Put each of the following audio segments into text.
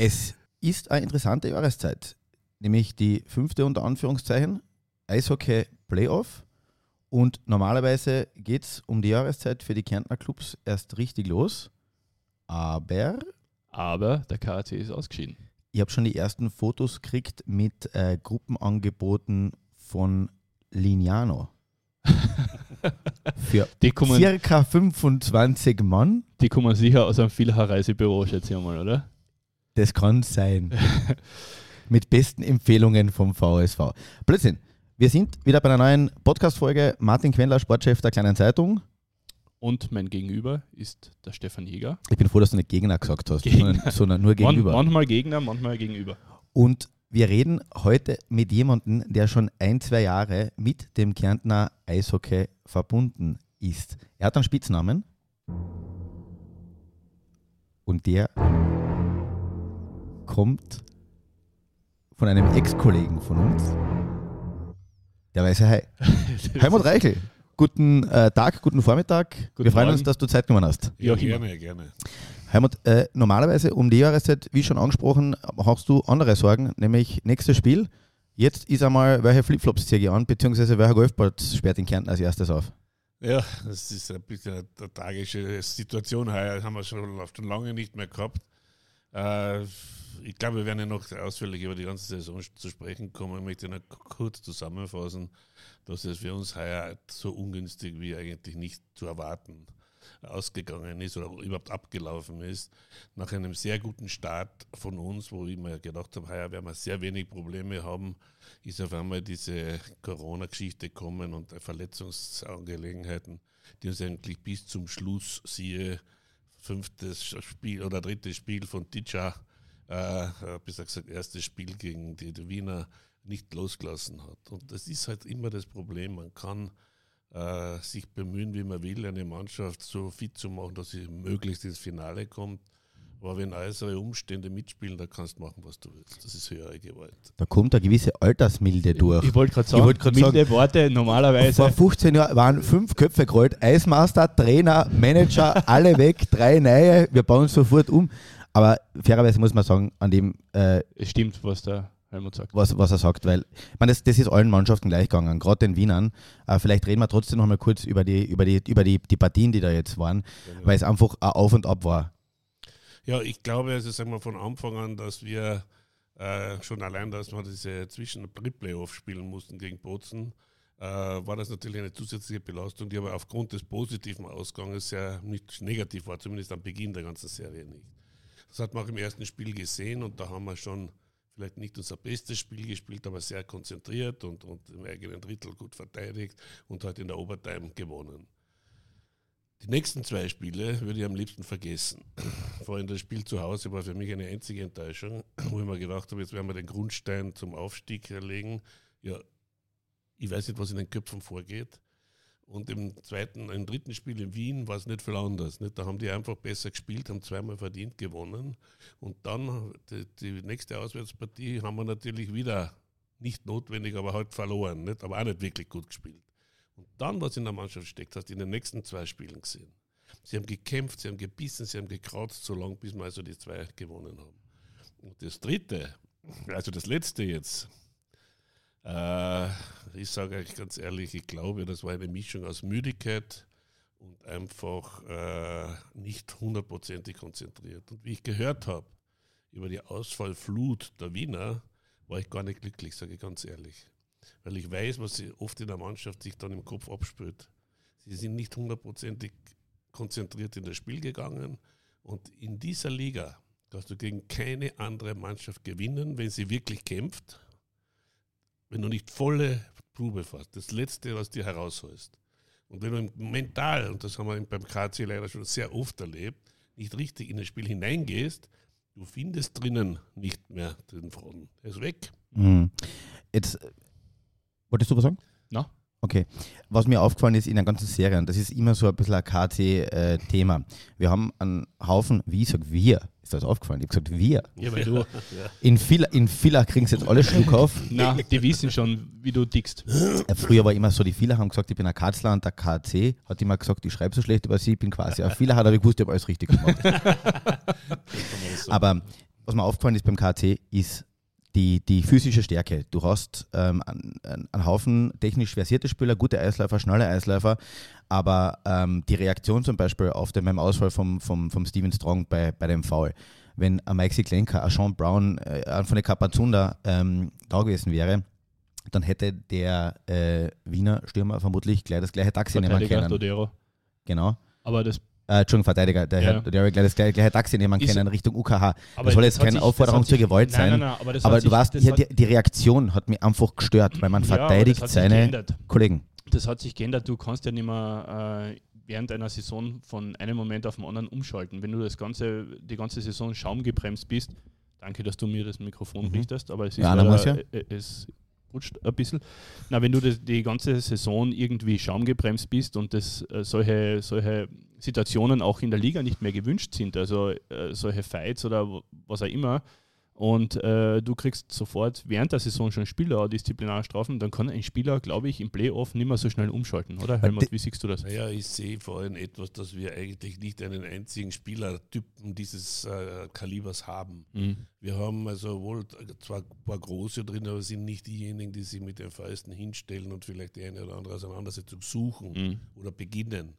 Es ist eine interessante Jahreszeit, nämlich die fünfte unter Anführungszeichen Eishockey Playoff. Und normalerweise geht es um die Jahreszeit für die Kärntner Clubs erst richtig los. Aber Aber der KAC ist ausgeschieden. ich habe schon die ersten Fotos gekriegt mit äh, Gruppenangeboten von Lignano. Für Die kommen, circa 25 Mann. die kommen sicher aus einem Vielhaar-Reisebüro, schätze ich mal, oder? Das kann sein. Mit besten Empfehlungen vom VSV. Blödsinn. Wir sind wieder bei einer neuen Podcast-Folge. Martin Quendler, Sportchef der Kleinen Zeitung. Und mein Gegenüber ist der Stefan Jäger. Ich bin froh, dass du nicht Gegner gesagt hast, Gegner. sondern, nur Man, gegenüber. manchmal Gegner, manchmal Gegenüber. Und wir reden heute mit jemandem, der schon ein, zwei Jahre mit dem Kärntner Eishockey verbunden ist. Er hat einen Spitznamen. Und der kommt von einem Ex-Kollegen von uns. Der weiße Hai. Helmut Reichel. Guten äh, Tag, guten Vormittag. Guten wir freuen uns, Morgen. dass du Zeit genommen hast. Ja, gerne, gerne. Helmut, äh, normalerweise um die Jahreszeit, wie schon angesprochen, hast du andere Sorgen, nämlich nächstes Spiel. Jetzt ist einmal, welche Flipflops ziehe ich an, beziehungsweise welcher Golfplatz sperrt in Kärnten als erstes auf? Ja, das ist ein bisschen eine tragische Situation heuer. Haben wir schon, schon lange nicht mehr gehabt. Äh, ich glaube, wir werden ja noch ausführlich über die ganze Saison zu sprechen kommen. Ich möchte noch kurz zusammenfassen, dass es für uns heuer so ungünstig wie eigentlich nicht zu erwarten ausgegangen ist oder überhaupt abgelaufen ist. Nach einem sehr guten Start von uns, wo ich mir gedacht habe, heuer werden wir sehr wenig Probleme haben, ist auf einmal diese Corona-Geschichte gekommen und Verletzungsangelegenheiten, die uns eigentlich bis zum Schluss, siehe fünftes Spiel oder drittes Spiel von Titscha, äh, besser gesagt erstes Spiel gegen die, die Wiener, nicht losgelassen hat. Und das ist halt immer das Problem. Man kann äh, sich bemühen, wie man will, eine Mannschaft so fit zu machen, dass sie möglichst ins Finale kommt. Aber wenn äußere Umstände mitspielen, da kannst du machen, was du willst. Das ist höhere Gewalt. Da kommt eine gewisse Altersmilde durch. Ich wollte gerade Ich sagen, wollt milde Worte normalerweise. Vor 15 Jahren waren fünf Köpfe gerollt, Eismaster, Trainer, Manager, alle weg, drei neue, wir bauen sofort um. Aber fairerweise muss man sagen, an dem, äh, Es stimmt, was der Helmut sagt. was, was er sagt, weil ich meine, das, das ist allen Mannschaften gleich gegangen, gerade den Wienern. Äh, vielleicht reden wir trotzdem noch mal kurz über die, über die, über die, die Partien, die da jetzt waren, weil es einfach ein Auf und Ab war. Ja, ich glaube, also sagen wir von Anfang an, dass wir äh, schon allein, dass wir diese Zwischen-Playoff spielen mussten gegen Bozen, äh, war das natürlich eine zusätzliche Belastung, die aber aufgrund des positiven Ausganges sehr nicht negativ war, zumindest am Beginn der ganzen Serie nicht. Das hat man auch im ersten Spiel gesehen und da haben wir schon vielleicht nicht unser bestes Spiel gespielt, aber sehr konzentriert und, und im eigenen Drittel gut verteidigt und halt in der Overtime gewonnen. Die nächsten zwei Spiele würde ich am liebsten vergessen. Vor allem das Spiel zu Hause war für mich eine einzige Enttäuschung, wo ich mir gedacht habe, jetzt werden wir den Grundstein zum Aufstieg legen. Ja, ich weiß nicht, was in den Köpfen vorgeht. Und im zweiten, im dritten Spiel in Wien war es nicht viel anders. Nicht? Da haben die einfach besser gespielt, haben zweimal verdient gewonnen. Und dann die, die nächste Auswärtspartie haben wir natürlich wieder nicht notwendig, aber halt verloren. Nicht? Aber auch nicht wirklich gut gespielt. Und dann, was in der Mannschaft steckt, hast du in den nächsten zwei Spielen gesehen. Sie haben gekämpft, sie haben gebissen, sie haben gekraut, so lange, bis wir also die zwei gewonnen haben. Und das dritte, also das letzte jetzt, äh, ich sage euch ganz ehrlich, ich glaube, das war eine Mischung aus Müdigkeit und einfach äh, nicht hundertprozentig konzentriert. Und wie ich gehört habe über die Ausfallflut der Wiener, war ich gar nicht glücklich, sage ich ganz ehrlich. Weil ich weiß, was oft in der Mannschaft sich dann im Kopf abspült. Sie sind nicht hundertprozentig konzentriert in das Spiel gegangen. Und in dieser Liga kannst du gegen keine andere Mannschaft gewinnen, wenn sie wirklich kämpft, wenn du nicht volle Probe fährst, das Letzte, was dir herausholst. Und wenn du mental, und das haben wir beim KC leider schon sehr oft erlebt, nicht richtig in das Spiel hineingehst, du findest drinnen nicht mehr den Faden. Er ist weg. Mhm. Jetzt, äh, wolltest du was sagen? Okay. Was mir aufgefallen ist in der ganzen Serie, und das ist immer so ein bisschen ein KC-Thema. wir haben einen Haufen, wie ich sage wir, ist das aufgefallen? Ich habe gesagt wir. Ja, weil du. In Villa, in Villa kriegen sie jetzt alle Schluck auf. Na, die wissen schon, wie du tickst. Äh, Früher war immer so, die Villa haben gesagt, ich bin ein Katzler und der KC hat immer gesagt, ich schreibe so schlecht über sie, ich bin quasi ein Villa, hat aber gewusst, ich habe alles richtig gemacht. Aber was mir aufgefallen ist beim KC, ist die, die physische Stärke. Du hast ähm, einen, einen Haufen technisch versierte Spieler, gute Eisläufer, schnelle Eisläufer, aber ähm, die Reaktion zum Beispiel auf den beim Ausfall vom, vom, vom Steven Strong bei, bei dem Foul, wenn ein Maxi Klenker, ein Sean Brown, äh, von der Kapazunda ähm, da gewesen wäre, dann hätte der äh, Wiener Stürmer vermutlich gleich das gleiche Taxi nehmen können. Genau. Aber das äh, Entschuldigung, Verteidiger, der, Ja. Herr, der wäre gleich das gleiche, gleiche Taxi nehmen Ist- können Richtung UKH. aber das soll jetzt keine sich- Aufforderung zur Gewalt sich, sein. Nein, nein, nein, aber aber du sich, weißt, das die, die, Reaktion hat mich einfach gestört, weil man Ja, verteidigt seine. Kollegen. Das hat sich geändert. Du kannst ja nicht mehr äh, während einer Saison von einem Moment auf den anderen umschalten. Wenn du das ganze, die ganze Saison schaumgebremst bist, danke, dass du mir das Mikrofon Mhm. richtest, aber es ist Ja, leider- ja. äh, es rutscht ein bisschen. Na, wenn du das, die ganze Saison irgendwie schaumgebremst bist und das, äh, solche, solche Situationen auch in der Liga nicht mehr gewünscht sind, also äh, solche Fights oder was auch immer, und äh, du kriegst sofort während der Saison schon Spieler Disziplinarstrafen, dann kann ein Spieler, glaube ich, im Playoff nicht mehr so schnell umschalten, oder? Helmut, wie siehst du das? Naja, ich sehe vor allem etwas, dass wir eigentlich nicht einen einzigen Spielertypen dieses äh, Kalibers haben. Mhm. Wir haben also wohl zwar ein paar große drin, aber sind nicht diejenigen, die sich mit den Fäusten hinstellen und vielleicht die eine oder andere Auseinandersetzung suchen Mhm. oder beginnen.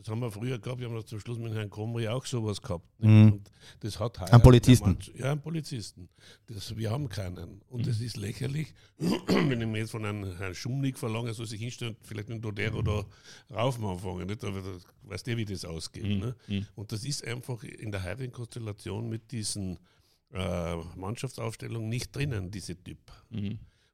Das haben wir früher gehabt, wir haben zum Schluss mit Herrn Komri auch sowas gehabt. Mhm. Und das hat heuer Einen Polizisten. Ja, einen Polizisten. Das, wir haben keinen. Und es ist lächerlich, wenn ich mir jetzt von einem Herrn Schumnick verlange, er soll sich hinstellen, vielleicht mit Dodero da rauf anfangen. Nicht? Aber das, weißt du, wie das ausgeht. Mhm. Ne? Mhm. Und das ist einfach in der heutigen Konstellation mit diesen äh, Mannschaftsaufstellungen nicht drinnen, diese Typ.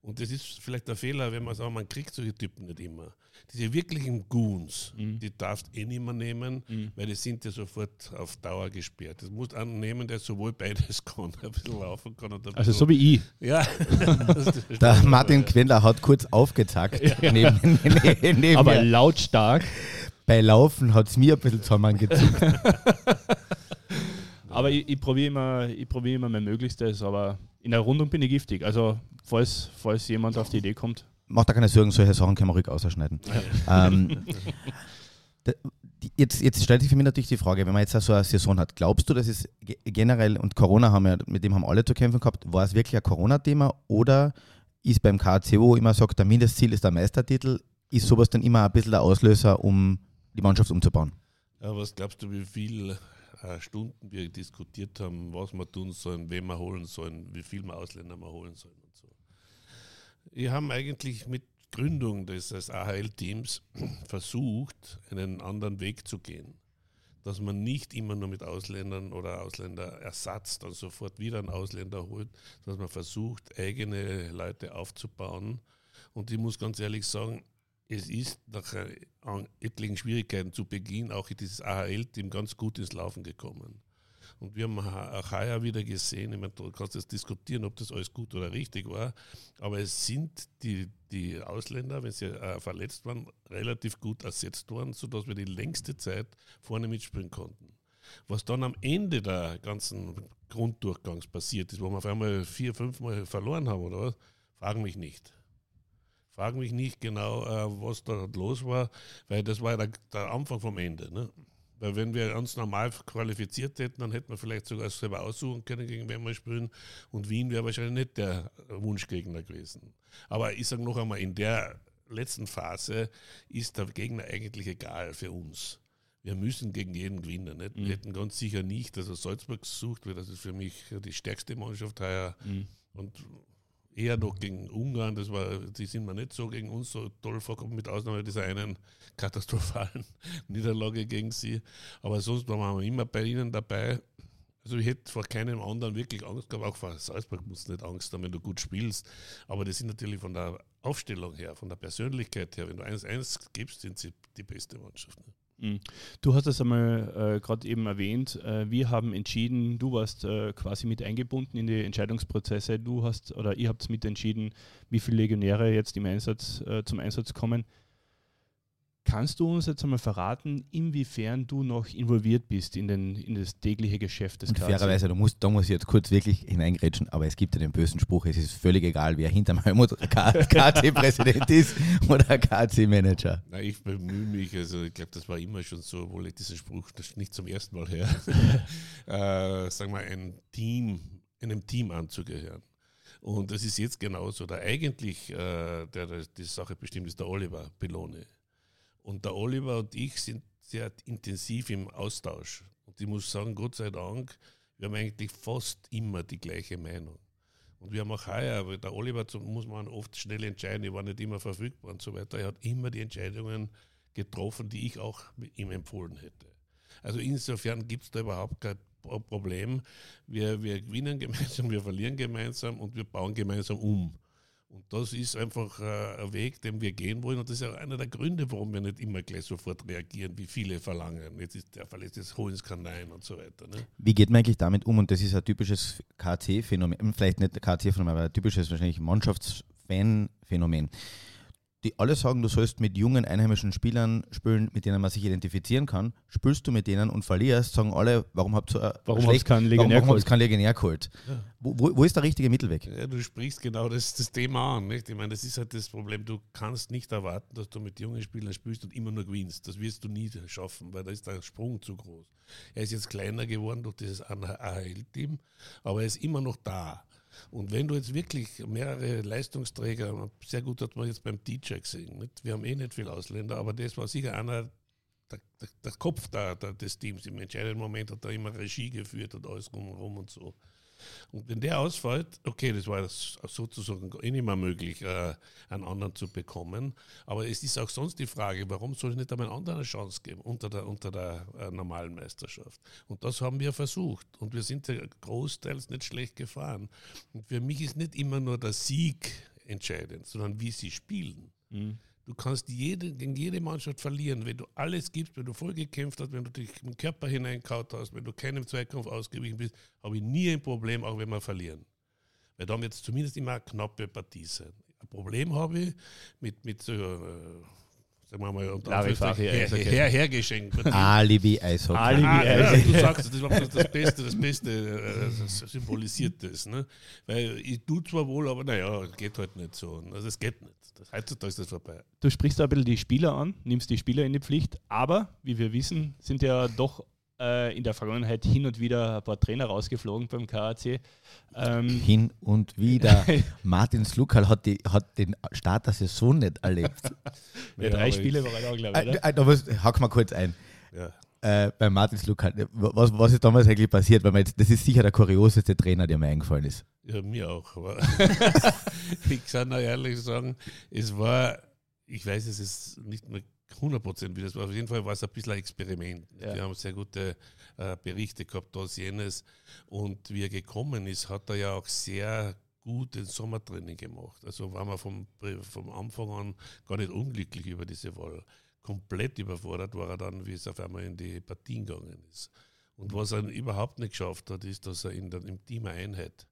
Und das ist vielleicht der Fehler, wenn man sagt, man kriegt solche Typen nicht immer. Diese wirklichen Goons, Mhm. die darfst eh nicht mehr nehmen, Mhm. weil die sind ja sofort auf Dauer gesperrt. Das musst einen nehmen, der sowohl beides kann, ein bisschen laufen kann und Also so wie ich. Ja. Der Martin Quendler hat kurz aufgezackt. Neben, neben, neben Aber mir. lautstark. Bei Laufen hat es mir ein bisschen zusammengezuckt. Aber ich, ich probiere immer, ich probier immer mein Möglichstes, aber in der Rundung bin ich giftig. Also falls, falls jemand auf die Idee kommt. Macht da keine Sorgen, solche Sachen kann man ruhig ausschneiden. ähm, da- die- jetzt, jetzt stellt sich für mich natürlich die Frage, wenn man jetzt so eine Saison hat, glaubst du, dass es ge- generell, und Corona haben wir, mit dem haben alle zu kämpfen gehabt, war es wirklich ein Corona-Thema oder ist beim KCO immer sagt, der Mindestziel ist der Meistertitel, ist sowas dann immer ein bisschen der Auslöser, um die Mannschaft umzubauen? Ja, was glaubst du, wie viele äh, Stunden wir diskutiert haben, was wir tun sollen, wen wir holen sollen, wie viel wir Ausländer wir holen sollen und so. Wir haben eigentlich mit Gründung des AHL-Teams versucht, einen anderen Weg zu gehen. Dass man nicht immer nur mit Ausländern oder Ausländerersatz dann sofort wieder einen Ausländer holt, dass man versucht, eigene Leute aufzubauen. Und ich muss ganz ehrlich sagen, es ist nach äh, etlichen Schwierigkeiten zu Beginn auch dieses AHL-Team ganz gut ins Laufen gekommen. Und wir haben ha- auch heuer wieder gesehen, ich meine, du kannst jetzt diskutieren, ob das alles gut oder richtig war, aber es sind die, die Ausländer, wenn sie äh, verletzt waren, relativ gut ersetzt worden, sodass wir die längste Zeit vorne mitspielen konnten. Was dann am Ende der ganzen Grunddurchgangs passiert ist, wo wir auf einmal vier, fünf Mal verloren haben oder was, fragen mich nicht. Fragen mich nicht genau, äh, was da los war, weil das war ja der, der Anfang vom Ende. Ne? Weil wenn wir uns normal qualifiziert hätten, dann hätten wir vielleicht sogar selber aussuchen können, gegen wen wir spielen. Und Wien wäre wahrscheinlich nicht der Wunschgegner gewesen. Aber ich sage noch einmal, in der letzten Phase ist der Gegner eigentlich egal für uns. Wir müssen gegen jeden gewinnen. Nicht? Mhm. Wir hätten ganz sicher nicht, also Salzburg gesucht, weil das ist für mich die stärkste Mannschaft heuer. Mhm. Und eher noch gegen Ungarn, das war, die sind mir nicht so gegen uns so toll vorgekommen, mit Ausnahme dieser einen katastrophalen Niederlage gegen sie. Aber sonst waren wir immer bei ihnen dabei. Also ich hätte vor keinem anderen wirklich Angst gehabt, auch vor Salzburg musst du nicht Angst haben, wenn du gut spielst. Aber das sind natürlich von der Aufstellung her, von der Persönlichkeit her, wenn du 1-1 gibst, sind sie die beste Mannschaft. Ne? Mhm. Du hast es einmal äh, gerade eben erwähnt. Äh, wir haben entschieden, du warst äh, quasi mit eingebunden in die Entscheidungsprozesse. Du hast oder ihr habt mit entschieden, wie viele Legionäre jetzt im Einsatz, äh, zum Einsatz kommen. Kannst du uns jetzt einmal verraten, inwiefern du noch involviert bist in, den, in das tägliche Geschäft des Und KC? fairerweise, du musst, da muss ich jetzt kurz wirklich hineingrätschen, aber es gibt ja den bösen Spruch, es ist völlig egal, wer hinter meinem KC-Präsident ist oder KC-Manager. Na, ich bemühe mich, also ich glaube, das war immer schon so, obwohl ich diesen Spruch nicht zum ersten Mal her. äh, sagen wir, ein Team einem Team anzugehören. Und das ist jetzt genauso. Der eigentlich, äh, der, der die Sache bestimmt, ist der Oliver Pelone. Und der Oliver und ich sind sehr intensiv im Austausch. Und ich muss sagen, Gott sei Dank, wir haben eigentlich fast immer die gleiche Meinung. Und wir haben auch heuer, aber der Oliver muss man oft schnell entscheiden, ich war nicht immer verfügbar und so weiter. Er hat immer die Entscheidungen getroffen, die ich auch ihm empfohlen hätte. Also insofern gibt es da überhaupt kein Problem. Wir, wir gewinnen gemeinsam, wir verlieren gemeinsam und wir bauen gemeinsam um. Und das ist einfach äh, ein Weg, den wir gehen wollen. Und das ist auch einer der Gründe, warum wir nicht immer gleich sofort reagieren, wie viele verlangen. Jetzt ist der Fall, jetzt ist kann nein und so weiter. Ne? Wie geht man eigentlich damit um? Und das ist ein typisches KC-Phänomen, vielleicht nicht KC-Phänomen, aber ein typisches wahrscheinlich Mannschaftsfan-Phänomen die alle sagen, du sollst mit jungen einheimischen Spielern spielen, mit denen man sich identifizieren kann. Spielst du mit denen und verlierst, sagen alle, warum habt ihr warum schlecht, keinen Legionär warum, warum keinen Legionär geholt? Ja. Wo, wo, ist der richtige Mittelweg? Ja, du sprichst genau das, das Thema an. Nicht? Ich meine, das ist halt das Problem. Du kannst nicht erwarten, dass du mit jungen Spielern spielst und immer nur gewinnst. Das wirst du nie schaffen, weil da ist der Sprung zu groß. Er ist jetzt kleiner geworden durch dieses AHL-Team, aber er ist immer noch da. Und wenn du jetzt wirklich mehrere Leistungsträger, sehr gut hat man jetzt beim DJ gesehen, nicht? wir haben eh nicht viele Ausländer, aber das war sicher einer, der, der, der Kopf da, der, des Teams. Im entscheidenden Moment hat er immer Regie geführt und alles rum und so. Und wenn der ausfällt, okay, das war sozusagen eh nicht mehr möglich, äh, einen anderen zu bekommen. Aber es ist auch sonst die Frage, warum soll ich nicht einmal einen anderen eine Chance geben unter der, unter der äh, normalen Meisterschaft? Und das haben wir versucht. Und wir sind ja großteils nicht schlecht gefahren. Und für mich ist nicht immer nur der Sieg entscheidend, sondern wie sie spielen. Mhm. Du kannst jede, gegen jede Mannschaft verlieren, wenn du alles gibst, wenn du voll gekämpft hast, wenn du dich im Körper hineinkaut hast, wenn du keinem Zweikampf ausgewichen bist, habe ich nie ein Problem, auch wenn wir verlieren. Weil dann wird es zumindest immer eine knappe Partie sein. Ein Problem habe ich mit, mit so, äh, sagen wir mal, unter her, her, hergeschenkt. Alibi Eishockey. Alibi ah, ja, du sagst, das war das Beste, das Beste äh, das symbolisiert das. Ne? Weil ich tue zwar wohl, aber naja, geht halt nicht so. Also es geht nicht. Das, heutzutage ist das vorbei. Du sprichst da ein bisschen die Spieler an, nimmst die Spieler in die Pflicht, aber wie wir wissen, sind ja doch äh, in der Vergangenheit hin und wieder ein paar Trainer rausgeflogen beim KAC. Ähm, hin und wieder. Martin Slukal hat, die, hat den Start der Saison nicht erlebt. ja, drei Spiele war er da, glaube ich. Äh, da was, hack mal kurz ein. Ja. Äh, bei Martin Slukal, was, was ist damals eigentlich passiert? Weil jetzt, das ist sicher der kurioseste Trainer, der mir eingefallen ist. Ja, mir auch. Aber ich kann nur ehrlich sagen, es war, ich weiß, es ist nicht mehr 100 Prozent wie das war. Auf jeden Fall war es ein bisschen ein Experiment. Ja. Wir haben sehr gute äh, Berichte gehabt, das, jenes. Und wie er gekommen ist, hat er ja auch sehr gut den Sommertraining gemacht. Also war man vom, vom Anfang an gar nicht unglücklich über diese Wahl. Komplett überfordert war er dann, wie es auf einmal in die Partien gegangen ist. Und was er überhaupt nicht geschafft hat, ist, dass er in der, im Team eine Einheit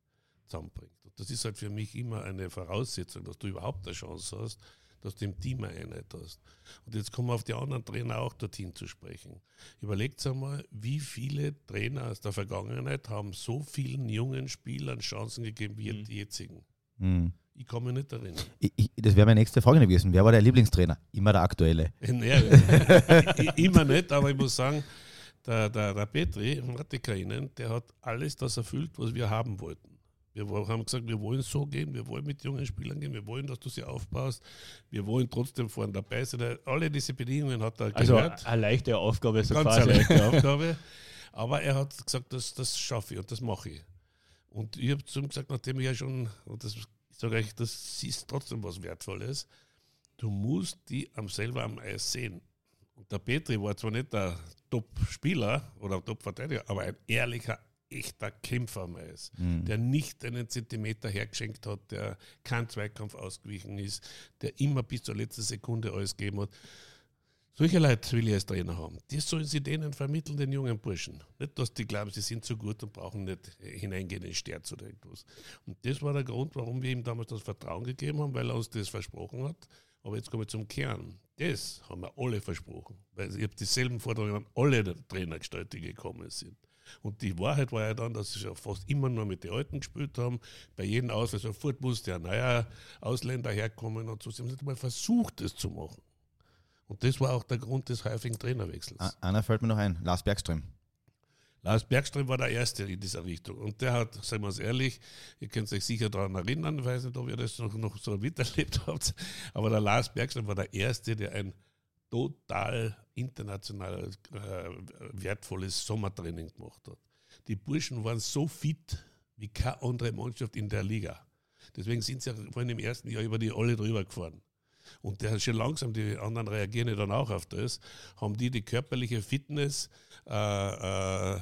zusammenbringt. Und das ist halt für mich immer eine Voraussetzung, dass du überhaupt eine Chance hast, dass du im Team eine Einheit hast. Und jetzt kommen wir auf die anderen Trainer auch dorthin zu sprechen. Überlegt einmal, wie viele Trainer aus der Vergangenheit haben so vielen jungen Spielern Chancen gegeben wie mhm. die jetzigen. Mhm. Ich komme nicht darin. Ich, ich, das wäre meine nächste Frage gewesen. Wer war der Lieblingstrainer? Immer der aktuelle. Ja, immer nicht, aber ich muss sagen, der, der, der Petri, Matikainen, der hat alles das erfüllt, was wir haben wollten. Wir haben gesagt, wir wollen so gehen, wir wollen mit jungen Spielern gehen, wir wollen, dass du sie aufbaust, wir wollen trotzdem vorne dabei sein. Alle diese Bedingungen hat er also gehört. Also eine leichte Aufgabe, so Ganz quasi. eine leichte Aufgabe. Aber er hat gesagt, das, das schaffe ich und das mache ich. Und ich habe zu ihm gesagt, nachdem ich ja schon, und das, ich sage euch, das ist trotzdem was Wertvolles, du musst die am selber am Eis sehen. Und der Petri war zwar nicht der Top-Spieler oder Top-Verteidiger, aber ein ehrlicher echter Kämpfer am Eis, mhm. der nicht einen Zentimeter hergeschenkt hat, der kein Zweikampf ausgewichen ist, der immer bis zur letzten Sekunde alles gegeben hat. Solche Leute will ich als Trainer haben. Die sollen sie denen vermitteln, den jungen Burschen. Nicht, dass die glauben, sie sind so gut und brauchen nicht hineingehen in Sterz oder irgendwas. Und das war der Grund, warum wir ihm damals das Vertrauen gegeben haben, weil er uns das versprochen hat. Aber jetzt kommen wir zum Kern. Das haben wir alle versprochen. Weil ich habe dieselben Forderungen an alle Trainer gestellt, die gekommen sind. Und die Wahrheit war ja dann, dass sie ja fast immer nur mit den Alten gespielt haben. Bei jedem Auswahl sofort musste ja neuer Ausländer herkommen und so. Sie haben nicht mal versucht, das zu machen. Und das war auch der Grund des häufigen Trainerwechsels. Einer fällt mir noch ein, Lars Bergström. Lars Bergström war der Erste in dieser Richtung. Und der hat, sagen wir es ehrlich, ihr könnt euch sicher daran erinnern, ich weiß nicht, ob ihr das noch, noch so miterlebt habt, aber der Lars Bergström war der Erste, der ein total international äh, wertvolles Sommertraining gemacht hat. Die Burschen waren so fit wie keine andere Mannschaft in der Liga. Deswegen sind sie ja vorhin im ersten Jahr über die alle drüber gefahren. Und der schon langsam, die anderen reagieren ja dann auch auf das, haben die die körperliche Fitness äh, äh,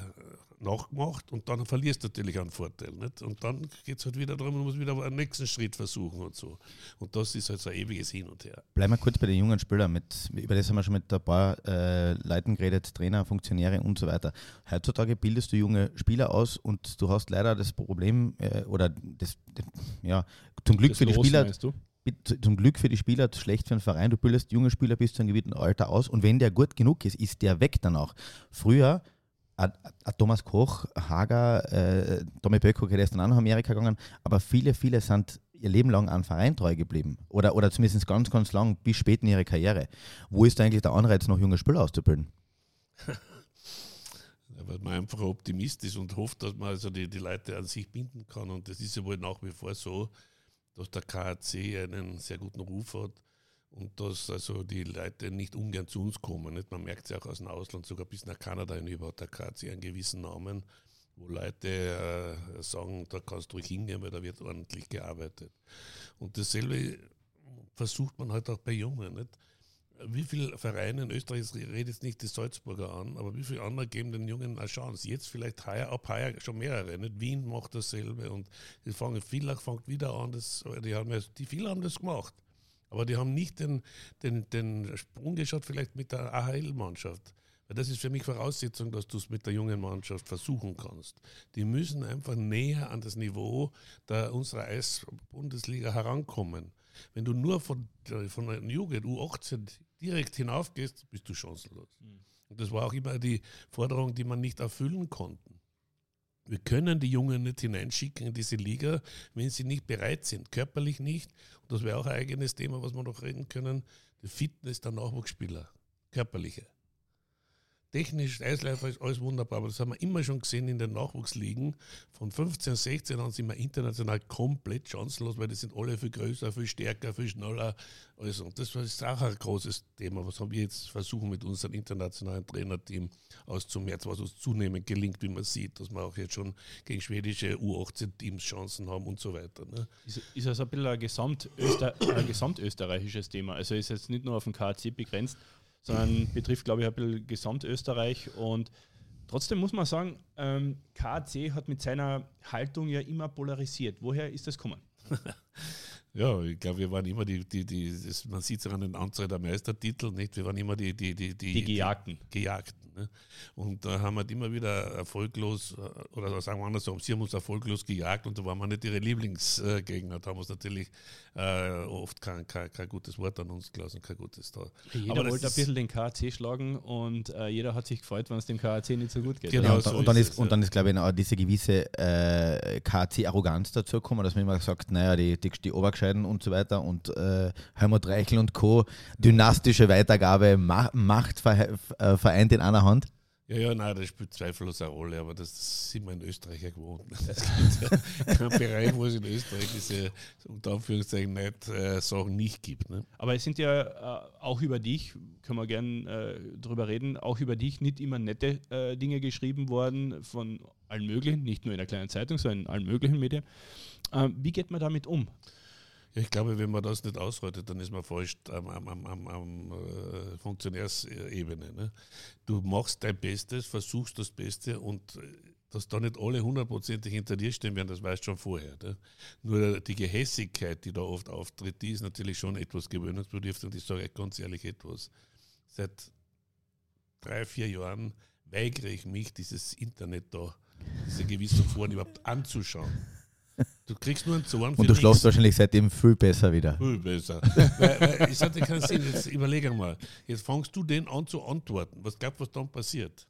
nachgemacht und dann verlierst du natürlich einen Vorteil. Nicht? Und dann geht es halt wieder darum, man muss wieder einen nächsten Schritt versuchen und so. Und das ist halt so ein ewiges Hin und Her. Bleiben wir kurz bei den jungen Spielern. Mit, über das haben wir schon mit ein paar äh, Leuten geredet, Trainer, Funktionäre und so weiter. Heutzutage bildest du junge Spieler aus und du hast leider das Problem, äh, oder das, das, ja, zum Glück das für die Spieler. Zum Glück für die Spieler, schlecht für den Verein. Du bildest junge Spieler bis zu einem gewissen Alter aus und wenn der gut genug ist, ist der weg danach. Früher Thomas Koch, Hager, äh, Tommy Böcko, der ist dann auch nach Amerika gegangen, aber viele, viele sind ihr Leben lang an Verein treu geblieben. Oder, oder zumindest ganz, ganz lang bis spät in ihre Karriere. Wo ist eigentlich der Anreiz, noch junge Spieler auszubilden? Weil man einfach optimistisch und hofft, dass man also die, die Leute an sich binden kann. Und das ist ja wohl nach wie vor so, dass der KHC einen sehr guten Ruf hat und dass also die Leute nicht ungern zu uns kommen. Nicht? Man merkt es ja auch aus dem Ausland, sogar bis nach Kanada hinüber hat der KC einen gewissen Namen, wo Leute äh, sagen, da kannst du ruhig hingehen, weil da wird ordentlich gearbeitet. Und dasselbe versucht man halt auch bei Jungen. Nicht? Wie viele Vereine in Österreich, ich rede jetzt nicht die Salzburger an, aber wie viele andere geben den Jungen eine Chance? Jetzt vielleicht heuer, ab heuer schon mehrere. Nicht? Wien macht dasselbe und die fangen, Villach fängt wieder an, das, die, haben, die viele haben das gemacht. Aber die haben nicht den, den, den Sprung geschaut, vielleicht mit der AHL-Mannschaft. Weil das ist für mich Voraussetzung, dass du es mit der jungen Mannschaft versuchen kannst. Die müssen einfach näher an das Niveau der, unserer Eis-Bundesliga herankommen. Wenn du nur von, von der Jugend U18 direkt hinaufgehst, bist du chancenlos. Mhm. Und das war auch immer die Forderung, die man nicht erfüllen konnte. Wir können die Jungen nicht hineinschicken in diese Liga, wenn sie nicht bereit sind, körperlich nicht. Und das wäre auch ein eigenes Thema, was wir noch reden können. Die Fitness der Nachwuchsspieler, körperliche. Technisch, Eisläufer ist alles wunderbar, aber das haben wir immer schon gesehen in den Nachwuchsligen. Von 15, 16 an sind wir international komplett chancenlos, weil die sind alle viel größer, viel stärker, viel schneller. Also, und das ist auch ein großes Thema, was haben wir jetzt versuchen mit unserem internationalen Trainerteam auszumerzen, was uns zunehmend gelingt, wie man sieht, dass wir auch jetzt schon gegen schwedische U18-Teams Chancen haben und so weiter. Ne? Ist, ist also ein bisschen ein, Gesamtöster ein gesamtösterreichisches Thema. Also ist jetzt nicht nur auf den KC begrenzt, sondern betrifft, glaube ich, ein bisschen Gesamtösterreich. Und trotzdem muss man sagen, ähm, KAC hat mit seiner Haltung ja immer polarisiert. Woher ist das gekommen? Ja, ich glaube, wir waren immer die, die, die das, man sieht es an den Anzahl der Meistertitel, nicht? Wir waren immer die, die, die, die, die Gejagten. Die Gejagten ne? Und da haben wir immer wieder erfolglos, äh, oder sagen wir andersrum, sie haben uns erfolglos gejagt und da waren wir nicht ihre Lieblingsgegner. Da haben wir uns natürlich äh, oft kein, kein, kein, gutes Wort an uns gelassen, kein gutes da. Jeder Aber wollte ein bisschen den KAC schlagen und äh, jeder hat sich gefreut, wenn es dem KAC nicht so gut geht. Genau, ja, und, so und, dann ist, es, und dann ist, glaube ich, auch diese gewisse äh, KAC-Arroganz dazu gekommen, dass man immer sagt, naja, die, die, die Obergescheiden und so weiter und äh, Helmut Reichel und Co. Dynastische Weitergabe, Ma Macht äh, vereint in einer Hand. Ja, ja, nein, das spielt zweifellos eine Rolle, aber das sind wir in Österreich ja gewohnt. Es gibt ja keinen Bereich, wo es in Österreich diese, unter Anführungszeichen, nicht, äh, Sachen nicht gibt. Ne? Aber es sind ja äh, auch über dich, können wir gerne äh, drüber reden, auch über dich nicht immer nette äh, Dinge geschrieben worden von allen möglichen, nicht nur in der kleinen Zeitung, sondern in allen möglichen Medien. Ähm, wie geht man damit um? Ich glaube, wenn man das nicht ausrottet, dann ist man falsch am, am, am, am äh, Funktionärsebene. Ne? Du machst dein Bestes, versuchst das Beste und äh, dass da nicht alle hundertprozentig hinter dir stehen werden, das weißt du schon vorher. Ne? Nur die Gehässigkeit, die da oft auftritt, die ist natürlich schon etwas gewöhnungsbedürftig und ich sage ganz ehrlich etwas. Seit drei, vier Jahren weigere ich mich, dieses Internet da, diese gewissen Foren überhaupt anzuschauen. Du kriegst nur einen Zorn. Und du schlafst wahrscheinlich seitdem viel besser wieder. Viel besser. weil, weil, ich hatte keinen Sinn. Jetzt überlege mal. Jetzt fangst du den an zu antworten. Was glaubst du, was dann passiert?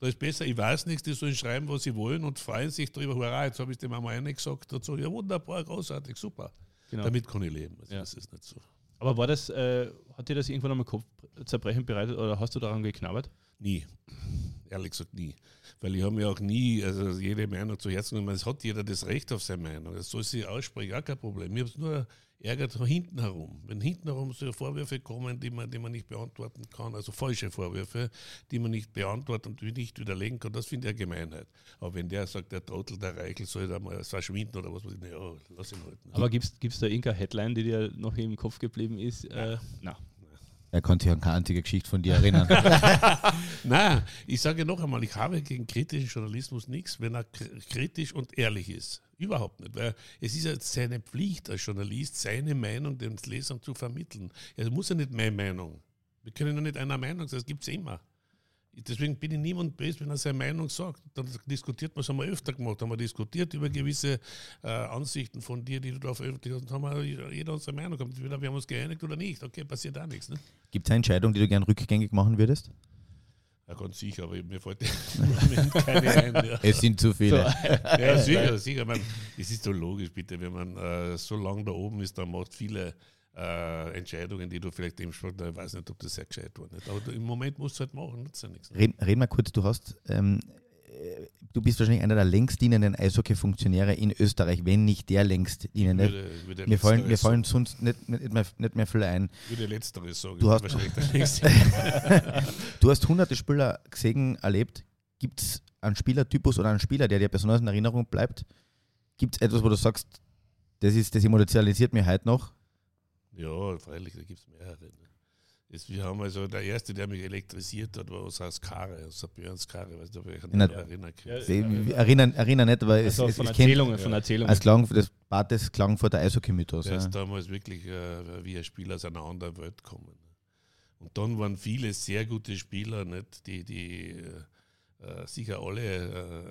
Da ist besser, ich weiß nichts, die sollen schreiben, was sie wollen und freuen sich darüber. Hurra, jetzt habe ich dem einmal eine gesagt dazu. Ja, wunderbar, großartig, super. Genau. Damit kann ich leben. Also ja. Das ist nicht so. Aber war das, äh, hat dir das irgendwann einmal Kopfzerbrechen bereitet oder hast du daran geknabbert? Nie. Ehrlich gesagt nie. Weil ich habe mir auch nie also jede Meinung zu Herzen genommen. Es hat jeder das Recht auf seine Meinung. Das soll sich aussprechen, auch kein Problem. Mir es nur ärgert hinten herum. Wenn hinten herum so Vorwürfe kommen, die man, die man nicht beantworten kann, also falsche Vorwürfe, die man nicht beantworten und nicht widerlegen kann, das finde ich eine Gemeinheit. Aber wenn der sagt, der Trottel, der Reichel soll da mal verschwinden oder was weiß ich, ja, lass ihn halt. Aber gibt es da irgendeine Headline, die dir noch im Kopf geblieben ist? Äh, na. Er konnte sich an keine einzige Geschichte von dir erinnern. Nein, ich sage noch einmal, ich habe gegen kritischen Journalismus nichts, wenn er kritisch und ehrlich ist. Überhaupt nicht, weil es ist ja seine Pflicht als Journalist, seine Meinung den Lesern zu vermitteln. Es muss ja nicht meine Meinung. Wir können ja nicht einer Meinung sein, das gibt es immer. Deswegen bin ich niemand böse, wenn er seine Meinung sagt. Dann diskutiert man, das haben wir öfter gemacht, haben wir diskutiert über gewisse äh, Ansichten von dir, die du da veröffentlicht hast. Dann haben wir jeder unsere Meinung gehabt. Entweder wir haben uns geeinigt oder nicht. Okay, passiert auch nichts. Ne? Gibt es eine Entscheidung, die du gern rückgängig machen würdest? Ja, ganz sicher, aber mir fällt keine ein. Ja. Es sind zu viele. So. Ja, sicher, sicher. Man, es ist so logisch, bitte, wenn man äh, so lange da oben ist, dann macht viele äh, Entscheidungen, die du vielleicht dem Sport, ich weiß nicht, ob das sehr gescheit war. Nicht. Aber du, im Moment musst du halt machen, nützt ja nichts. Red, red mal kurz, du hast, ähm, du bist wahrscheinlich einer der längst dienenden Eishockey-Funktionäre in Österreich, wenn nicht der längst dienende. Würde, mir, fallen, mir fallen sonst nicht, nicht, mehr, nicht mehr viele ein. Würde letzteres sagen. Du hast, du hast hunderte Spieler gesehen, erlebt. Gibt es einen Spielertypus oder einen Spieler, der dir besonders in Erinnerung bleibt? Gibt es etwas, wo du sagst, das, ist, das emotionalisiert mich heute noch? Ja, freilich, da gibt es mehrere. Ne? Jetzt, wir haben also, der erste, der mich elektrisiert hat, war aus Kare, aus Björns Kare, weiß nicht, ob ich mich erinnern kann. Ja, ja, erinnern, erinnern nicht, aber also es, von, es Erzählungen, von Erzählungen. Als Klang, das Bates klang vor der Eishockey-Mythos. Ja. ist damals wirklich äh, wie ein Spieler aus einer anderen Welt gekommen. Ne? Und dann waren viele sehr gute Spieler, nicht, die, die äh, sicher alle äh,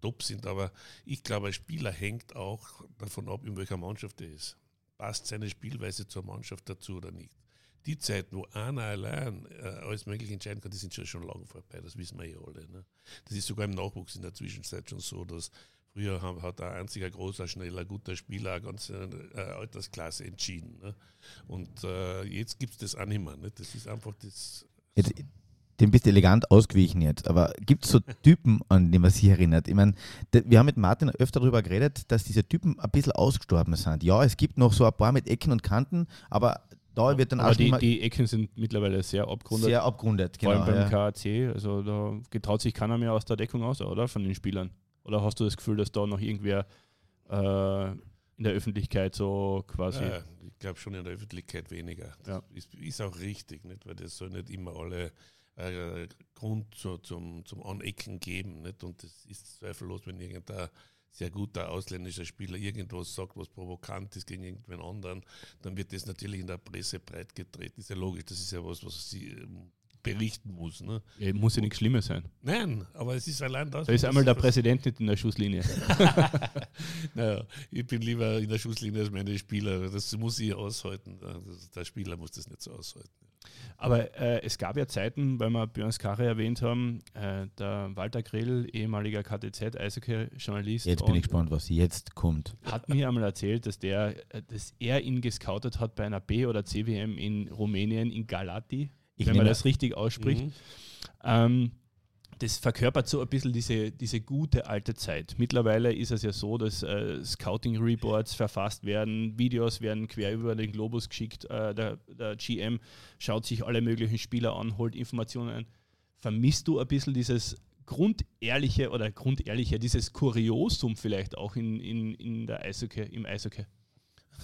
top sind, aber ich glaube, ein Spieler hängt auch davon ab, in welcher Mannschaft er ist passt seine Spielweise zur Mannschaft dazu oder nicht. Die Zeiten, wo einer allein äh, alles Mögliche entscheiden kann, die sind schon, schon lange vorbei, das wissen wir ja alle. Ne? Das ist sogar im Nachwuchs in der Zwischenzeit schon so, dass früher haben, hat ein einziger großer, schneller, guter Spieler eine ganze äh, Altersklasse entschieden. Ne? Und äh, jetzt gibt es das auch nicht mehr. Ne? Das ist einfach das. Jetzt, dem bist du elegant ausgewichen jetzt. Aber gibt es so Typen, an die man sich erinnert? Ich meine, wir haben mit Martin öfter darüber geredet, dass diese Typen ein bisschen ausgestorben sind. Ja, es gibt noch so ein paar mit Ecken und Kanten, aber da wird dann aber auch die, die Ecken sind mittlerweile sehr abgerundet. Sehr abgerundet, genau. Vor allem beim ja. KAC. Also da getraut sich keiner mehr aus der Deckung aus, oder? Von den Spielern. Oder hast du das Gefühl, dass da noch irgendwer äh, in der Öffentlichkeit so quasi. Ja, ich glaube schon in der Öffentlichkeit weniger. Ja. Ist, ist, auch richtig, nicht? weil das soll nicht immer alle äh, Grund zu, zum, zum Anecken geben. Nicht? Und das ist zweifellos, wenn irgendein sehr guter ausländischer Spieler irgendwas sagt, was provokant ist gegen irgendwen anderen, dann wird das natürlich in der Presse breit getreten. Ist ja logisch, das ist ja was, was sie ähm, berichten muss. Ne? Ja, muss ja nichts Schlimmes sein. Nein, aber es ist allein das. Da ist einmal der Präsident nicht in der Schusslinie. naja, ich bin lieber in der Schusslinie als meine Spieler. Das muss ich aushalten. Der Spieler muss das nicht so aushalten. Aber äh, es gab ja Zeiten, weil wir Björn Skare erwähnt haben, äh, der Walter Grill, ehemaliger KTZ-Eishockey-Journalist. Jetzt bin ich gespannt, was jetzt kommt. Hat mir einmal erzählt, dass, der, äh, dass er ihn gescoutet hat bei einer B- oder CWM in Rumänien, in Galati, ich wenn man das richtig ausspricht. Mhm. Ähm, das verkörpert so ein bisschen diese, diese gute alte Zeit. Mittlerweile ist es ja so, dass äh, Scouting-Reports verfasst werden, Videos werden quer über den Globus geschickt, äh, der, der, GM schaut sich alle möglichen Spieler an, holt Informationen ein. Vermisst du ein bisschen dieses grundehrliche oder grundehrliche, dieses Kuriosum vielleicht auch in, in, in der Eishockey, im Eishockey?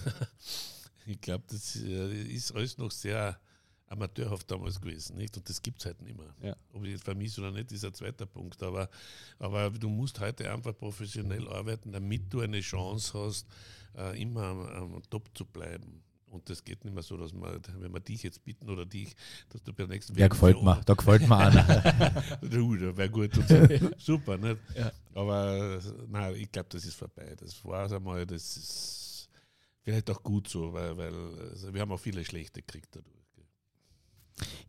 ich glaube, das äh, ist alles noch sehr amateurhaft damals gewesen. Nicht? Und das gibt es halt nicht mehr. Ja. Ob ich jetzt vermisse oder nicht, ist ein zweiter Punkt. Aber, aber du musst heute einfach professionell arbeiten, damit du eine Chance hast, äh, immer am, am, Top zu bleiben. Und das geht nicht mehr so, dass man, wenn wir dich jetzt bitten oder dich, dass du bei der nächsten Ja, gefällt mir, da gefällt mir an. du, da wäre gut. Super, nicht? Ja. Aber nein, ich glaube, das ist vorbei. Das war einmal, das ist vielleicht auch gut so, weil, weil also wir haben auch viele schlechte gekriegt dadurch.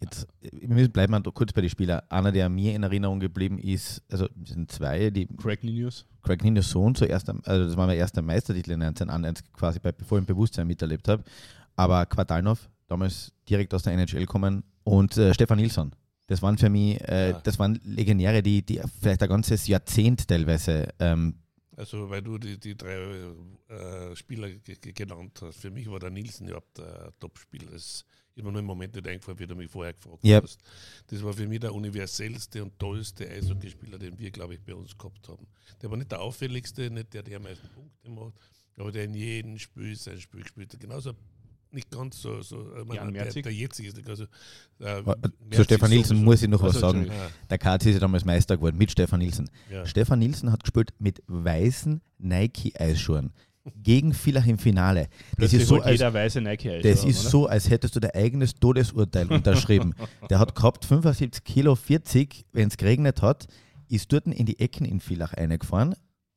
Jetzt wir bleiben wir kurz bei den Spielern. Einer, der mir in Erinnerung geblieben ist, also es sind zwei, die. Craig Ninius. Craig Ninius Sohn, zuerst, also das war mein erster Meistertitel in 1991, quasi bei, bevor ich im Bewusstsein miterlebt habe. Aber Quartalnov, damals direkt aus der NHL kommen und äh, Stefan Nilsson. Das waren für mich, äh, Ja. das waren Legionäre, die, die vielleicht ein ganzes Jahrzehnt teilweise ähm, Also, weil du die, die drei äh, Spieler ge- ge- genannt hast. Für mich war der Nielsen überhaupt der Top-Spieler. Mir nur im Moment nicht eingefallen, wie du mich vorher gefragt Ja. hast. Das war für mich der universellste und tollste Eishockeyspieler, den wir, glaube ich, bei uns gehabt haben. Der war nicht der auffälligste, nicht der, der am meisten Punkte macht, aber der in jedem Spiel sein Spiel gespielt hat. Genauso nicht ganz so, so ich meine, Jan der, der jetzige ist nicht ganz so. Äh, Zu Stefan Nielsen sowieso. muss ich noch was Also, sagen. Ja, Der KC ist ja damals Meister geworden mit Stefan Nielsen. ja. Stefan Nielsen hat gespielt mit weißen Nike-Eisschuhen gegen Villach im Finale. Das Plötzlich ist so, als, Nike das oder? ist so, als hättest du dein eigenes Todesurteil unterschrieben. Der hat gehabt 75 Kilo 40, wenn es geregnet hat, ist dort in die Ecken in Villach reingefahren.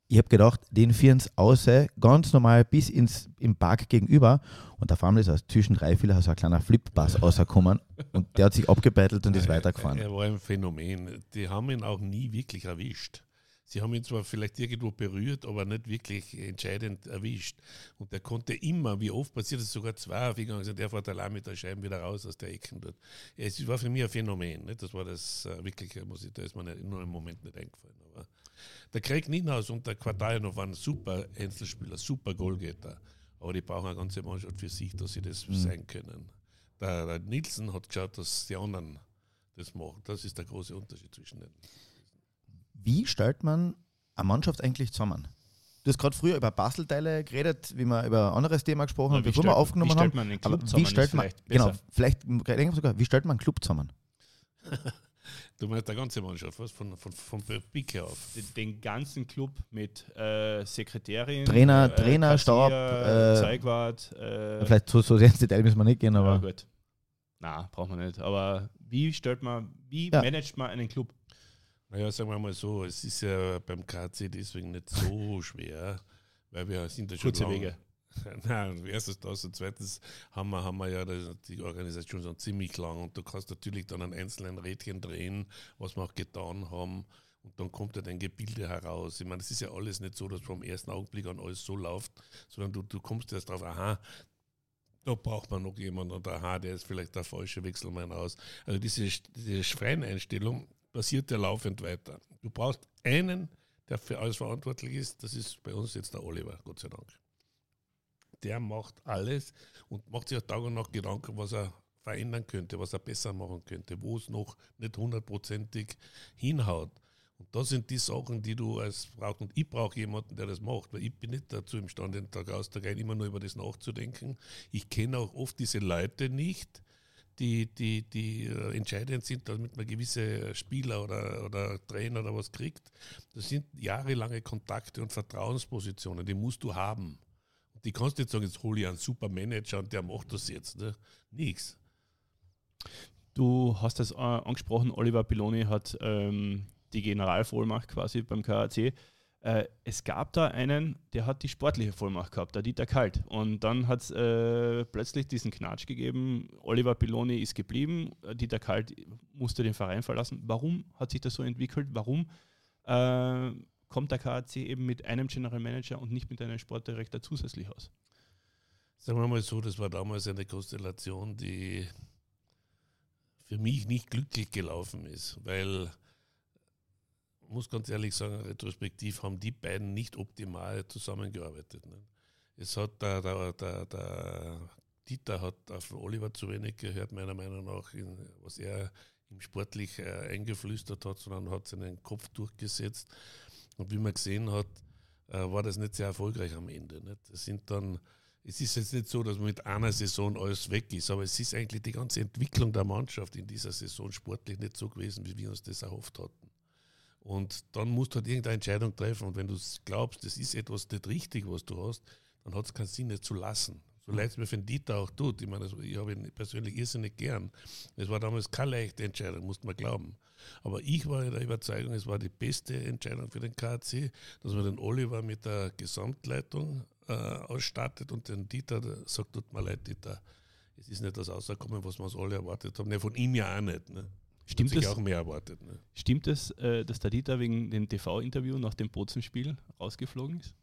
Ich habe gedacht, den führen sie außer ganz normal bis ins im Park gegenüber. Und auf einmal ist aus zwischen drei Villach so ein kleiner Flippass rausgekommen. Und der hat sich abgebettelt und ist weitergefahren. Er war ein Phänomen. Die haben ihn auch nie wirklich erwischt. Sie haben ihn zwar vielleicht irgendwo berührt, aber nicht wirklich entscheidend erwischt. Und der konnte immer, wie oft passiert es sogar zwei aufgegangen sind, der fährt allein mit der Scheibe wieder raus aus der Ecken dort. Es war für mich ein Phänomen. Nicht? Das war das äh, wirklich, äh, muss ich, da ist mir nicht, nur im Moment nicht eingefallen. Aber der Craig Nienhaus und der Quartalno waren super Einzelspieler, super Goalgetter. Aber die brauchen eine ganze Mannschaft für sich, dass sie das sein können. Der, der Nielsen hat geschaut, dass die anderen das machen. Das ist der große Unterschied zwischen den. Wie stellt man eine Mannschaft eigentlich zusammen? Du hast gerade früher über Bastelteile geredet, wie wir über ein anderes Thema gesprochen haben, wie bevor wir stellt- aufgenommen wie haben. stellt man einen Club Aber zusammen, wie stellt man, vielleicht genau, besser. vielleicht denken wir sogar, wie stellt man einen Club zusammen? Du meinst der ganze Mannschaft, was? Von, von, von Picke auf. Den- den ganzen Club mit äh, Sekretärin, Trainer- äh, Trainer, Kassier, Stab, äh, Zeugwart. Äh, Vielleicht so, so sehr ins Detail müssen wir nicht gehen, ja, aber gut. Na, braucht man nicht. Aber wie stellt man, wie Ja. managt man einen Club? Naja, sagen wir mal so, es ist ja beim KC deswegen nicht so schwer, weil wir sind ja schon Kurze Wege. Nein, erstens das und zweitens haben wir, haben wir ja die Organisation schon ziemlich lang und du kannst natürlich dann an einzelnen Rädchen drehen, was wir auch getan haben und dann kommt ja dein Gebilde heraus. Ich meine, es ist ja alles nicht so, dass vom ersten Augenblick an alles so läuft, sondern du, du kommst erst drauf, aha, da braucht man noch jemanden und aha, der ist vielleicht der falsche Wechselmann aus. Also diese, diese Schreineinstellung passiert ja laufend weiter. Du brauchst einen, der für alles verantwortlich ist, das ist bei uns jetzt der Oliver, Gott sei Dank der macht alles und macht sich auch Tag und Nacht Gedanken, was er verändern könnte, was er besser machen könnte, wo es noch nicht hundertprozentig hinhaut. Und das sind die Sachen, die du als brauchst. Und ich brauche jemanden, der das macht, weil ich bin nicht dazu imstande, den Tag aus, Tag ein immer nur über das nachzudenken. Ich kenne auch oft diese Leute nicht, die, die, die äh, entscheidend sind, damit man gewisse Spieler oder, oder Trainer oder was kriegt. Das sind jahrelange Kontakte und Vertrauenspositionen, die musst du haben. Die kannst du nicht sagen, jetzt hole ich einen super Manager und der macht das jetzt. Ne? Nix. Du hast das äh, angesprochen, Oliver Piloni hat ähm, die Generalvollmacht quasi beim KAC. Äh, es gab da einen, der hat die sportliche Vollmacht gehabt, der Dieter Kalt. Und dann hat es äh, plötzlich diesen Knatsch gegeben, Oliver Piloni ist geblieben, äh, Dieter Kalt musste den Verein verlassen. Warum hat sich das so entwickelt? Warum äh, kommt der KAC eben mit einem General Manager und nicht mit einem Sportdirektor zusätzlich aus? Sagen wir mal so, das war damals eine Konstellation, die für mich nicht glücklich gelaufen ist, weil, muss ganz ehrlich sagen, retrospektiv haben die beiden nicht optimal zusammengearbeitet. Ne? Es hat der, der, der, der Dieter hat auf Oliver zu wenig gehört, meiner Meinung nach, in, was er ihm sportlich äh, eingeflüstert hat, sondern hat seinen Kopf durchgesetzt. Und wie man gesehen hat, äh, war das nicht sehr erfolgreich am Ende. Es sind dann es ist jetzt nicht so, dass mit einer Saison alles weg ist, aber es ist eigentlich die ganze Entwicklung der Mannschaft in dieser Saison sportlich nicht so gewesen, wie wir uns das erhofft hatten. Und dann musst du halt irgendeine Entscheidung treffen. Und wenn du glaubst, das ist etwas nicht richtig, was du hast, dann hat es keinen Sinn, es zu lassen. So leid es mir für den Dieter auch tut. Ich meine, ich habe ihn persönlich irrsinnig gern. Es war damals keine leichte Entscheidung, muss man glauben. Aber ich war der Überzeugung, es war die beste Entscheidung für den KC, dass man den Oliver mit der Gesamtleitung äh, ausstattet und den Dieter sagt, tut mir leid, Dieter, es ist nicht das rausgekommen, was wir uns alle erwartet haben. Ne, von ihm ja auch nicht. Ne? Stimmt das? auch mehr erwartet. Ne? Stimmt es, äh, dass der Dieter wegen dem TV-Interview nach dem Bozenspiel rausgeflogen ist?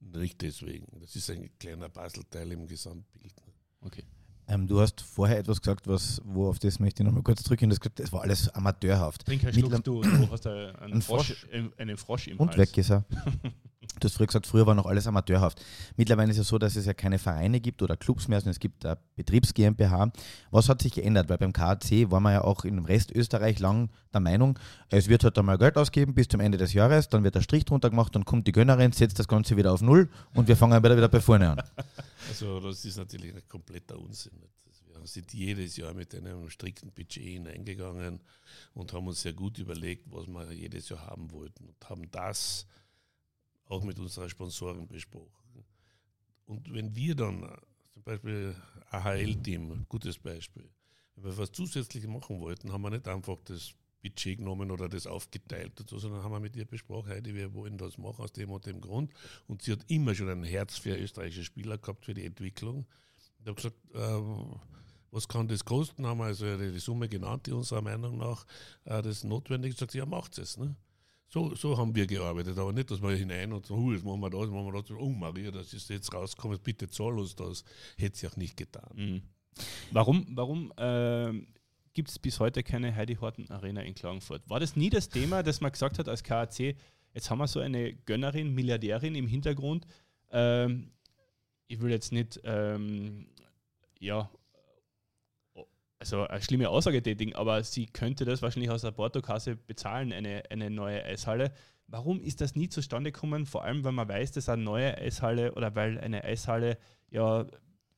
Nicht deswegen. Das ist ein kleiner Baselteil im Gesamtbild. Ne? Okay. Ähm, du hast vorher etwas gesagt, was, wo auf das möchte ich nochmal kurz zurückgehen. Das, das war alles amateurhaft. Trink einen Schluck, du, du hast einen, einen, Frosch, einen Frosch im Und Hals. weg ist er. Du hast früher gesagt, früher war noch alles amateurhaft. Mittlerweile ist es so, dass es ja keine Vereine gibt oder Clubs mehr, sondern es gibt eine Betriebs GmbH. Was hat sich geändert? Weil beim KAC war man ja auch im Rest Österreich lang der Meinung, es wird halt einmal Geld ausgeben bis zum Ende des Jahres, dann wird der Strich drunter gemacht, dann kommt die Gönnerin, setzt das Ganze wieder auf Null und wir fangen wieder, wieder bei vorne an. Also das ist natürlich ein kompletter Unsinn. Wir sind jedes Jahr mit einem strikten Budget hineingegangen und haben uns sehr gut überlegt, was wir jedes Jahr haben wollten und haben das auch mit unserer Sponsoren besprochen. Und wenn wir dann zum Beispiel AHL-Team, gutes Beispiel, wenn wir was zusätzlich machen wollten, haben wir nicht einfach das Budget genommen oder das aufgeteilt, so, sondern haben wir mit ihr besprochen, Heidi, wir wollen das machen aus dem und dem Grund. Und sie hat immer schon ein Herz für österreichische Spieler gehabt, für die Entwicklung. Ich habe gesagt, äh, was kann das kosten? Haben wir also die Summe genannt, die unserer Meinung nach äh, das notwendig ist. Sagt sie, ja, macht es. Ne? So, so haben wir gearbeitet, aber nicht, dass wir hinein und so, uh, jetzt machen wir das, machen wir das, oh Maria, das ist jetzt rausgekommen, bitte zahl uns das. Hätte sie auch nicht getan. Mhm. Warum, warum äh, gibt es bis heute keine Heidi Horten Arena in Klagenfurt? War das nie das Thema, dass man gesagt hat als KAC, jetzt haben wir so eine Gönnerin, Milliardärin im Hintergrund. Ähm, ich will jetzt nicht, ähm, ja, also eine schlimme Aussage tätigen, aber sie könnte das wahrscheinlich aus der Portokasse bezahlen, eine, eine neue Eishalle. Warum ist das nie zustande gekommen? Vor allem, weil man weiß, dass eine neue Eishalle oder weil eine Eishalle ja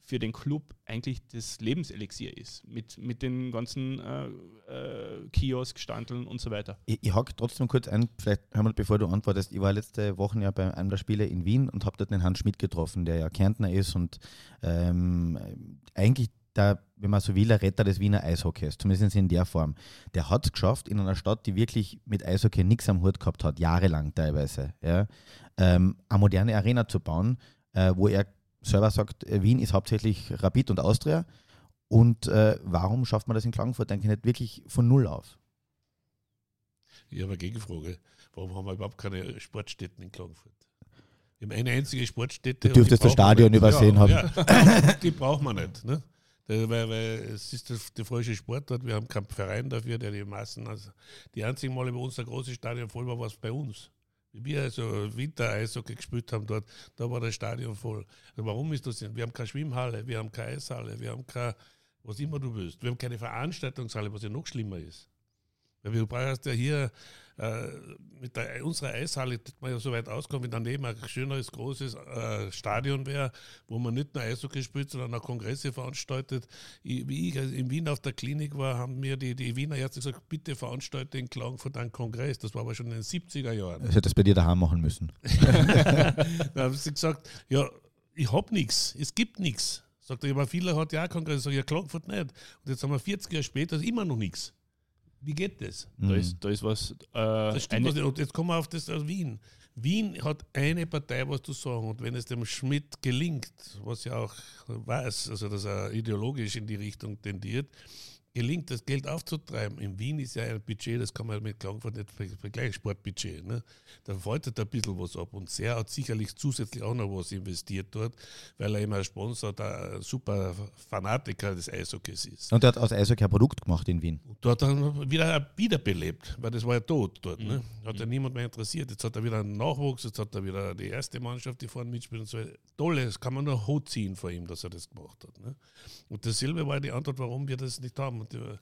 für den Club eigentlich das Lebenselixier ist, mit, mit den ganzen äh, äh, Kiosk, Standeln und so weiter. Ich, ich hake trotzdem kurz ein, vielleicht hör mal, bevor du antwortest. Ich war letzte Woche ja bei einem der Spiele in Wien und habe dort den Hans Schmidt getroffen, der ja Kärntner ist und ähm, eigentlich der, wenn man so will, der Retter des Wiener Eishockeys, zumindest in der Form. Der hat es geschafft, in einer Stadt, die wirklich mit Eishockey nichts am Hut gehabt hat, jahrelang teilweise, ja, ähm, eine moderne Arena zu bauen, äh, wo er selber sagt, äh, Wien ist hauptsächlich Rapid und Austria. Und äh, warum schafft man das in Klagenfurt eigentlich nicht wirklich von Null auf? Ich habe eine Gegenfrage. Warum haben wir überhaupt keine Sportstätten in Klagenfurt? Wir haben eine einzige Sportstätte. Du dürftest das Stadion übersehen ja, haben. Ja, die braucht man nicht. Ne? Weil, weil, es ist der falsche Sportart. Wir haben keinen Verein dafür, der die Massen. Also die einzigen Male, wo unser großes Stadion voll war, war es bei uns. Wie wir also Winter-Eishockey gespielt haben dort, da war das Stadion voll. Also warum ist das denn? Wir haben keine Schwimmhalle, wir haben keine Eishalle, wir haben keine, was immer du willst. Wir haben keine Veranstaltungshalle, was ja noch schlimmer ist. Weil wir brauchst ja hier äh, mit der, unserer Eishalle, dass man ja so weit auskommt, wenn daneben ein schöneres, großes äh, Stadion wäre, wo man nicht nur Eishockey spielt, sondern auch Kongresse veranstaltet. Ich, wie ich also in Wien auf der Klinik war, haben mir die, die Wiener Ärzte gesagt, bitte veranstalte in Klagenfurt einen Kongress. Das war aber schon in den 70er Jahren. Ich hätte das bei dir daheim machen müssen. da haben sie gesagt, ja, ich habe nichts, es gibt nichts. Sagt er, aber viele hat ja auch Kongress. Sag ich, ja, Klagenfurt nicht. Und jetzt haben wir 40 Jahre später, immer noch nichts. Wie geht das? Da, ist, da ist was. Äh, das stimmt was nicht. Und jetzt kommen wir auf das aus Wien. Wien hat eine Partei was zu sagen. Und wenn es dem Schmidt gelingt, was ja auch weiß, also dass er ideologisch in die Richtung tendiert, gelingt, das Geld aufzutreiben. In Wien ist ja ein Budget, das kann man mit Klagenfurt nicht vergleichen, Sportbudget. Ne? Da halt ein bisschen was ab. Und Ser hat sicherlich zusätzlich auch noch was investiert dort, weil er immer als Sponsor der super Fanatiker des Eishockeys ist. Und er hat aus Eishockey ein Produkt gemacht in Wien. Und dort hat er wieder wiederbelebt, weil das war ja tot dort. Ne? Mhm. Hat ja niemand mehr interessiert. Jetzt hat er wieder einen Nachwuchs, jetzt hat er wieder die erste Mannschaft, die vorne mitspielt und so. Toll, das kann man nur Hut ziehen vor ihm, dass er das gemacht hat. Ne? Und dasselbe war die Antwort, warum wir das nicht haben. Und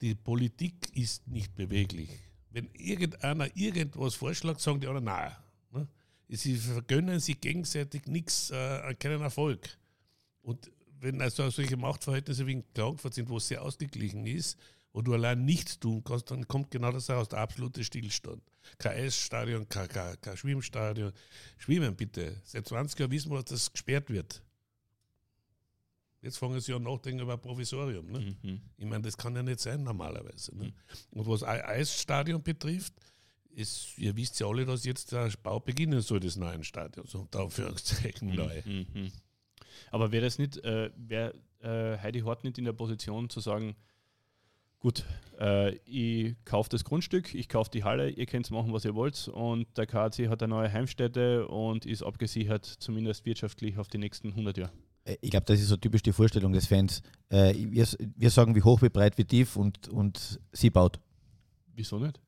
die, Politik ist nicht beweglich. Wenn irgendeiner irgendwas vorschlägt, sagen die anderen, nein. Ne? Sie vergönnen sich gegenseitig nichts, äh, keinen Erfolg. Und wenn also solche Machtverhältnisse wie in Klagenfurt sind, wo es sehr ausgeglichen ist, wo du allein nichts tun kannst, dann kommt genau das heraus, der absolute Stillstand. Kein Eisstadion, kein, kein, kein Schwimmstadion. Schwimmen bitte. Seit 20 Jahren wissen wir, dass das gesperrt wird. Jetzt fangen sie an nachdenken über ein Provisorium. Ne? Mhm. Ich meine, das kann ja nicht sein normalerweise. Ne? Und was Eisstadion betrifft, ist, ihr wisst ja alle, dass jetzt der Bau beginnen soll des neuen Stadions, unter Anführungszeichen mhm. neu. Mhm. Aber wäre das nicht, äh, wäre äh, Heidi Hort nicht in der Position zu sagen, gut, äh, ich kaufe das Grundstück, ich kaufe die Halle, ihr könnt machen, was ihr wollt und der KAC hat eine neue Heimstätte und ist abgesichert, zumindest wirtschaftlich auf die nächsten 100 Jahre. Äh, ich glaube, das ist so typisch die Vorstellung des Fans. Äh, wir, wir sagen, wie hoch, wie breit, wie tief und, und sie baut. Wieso nicht?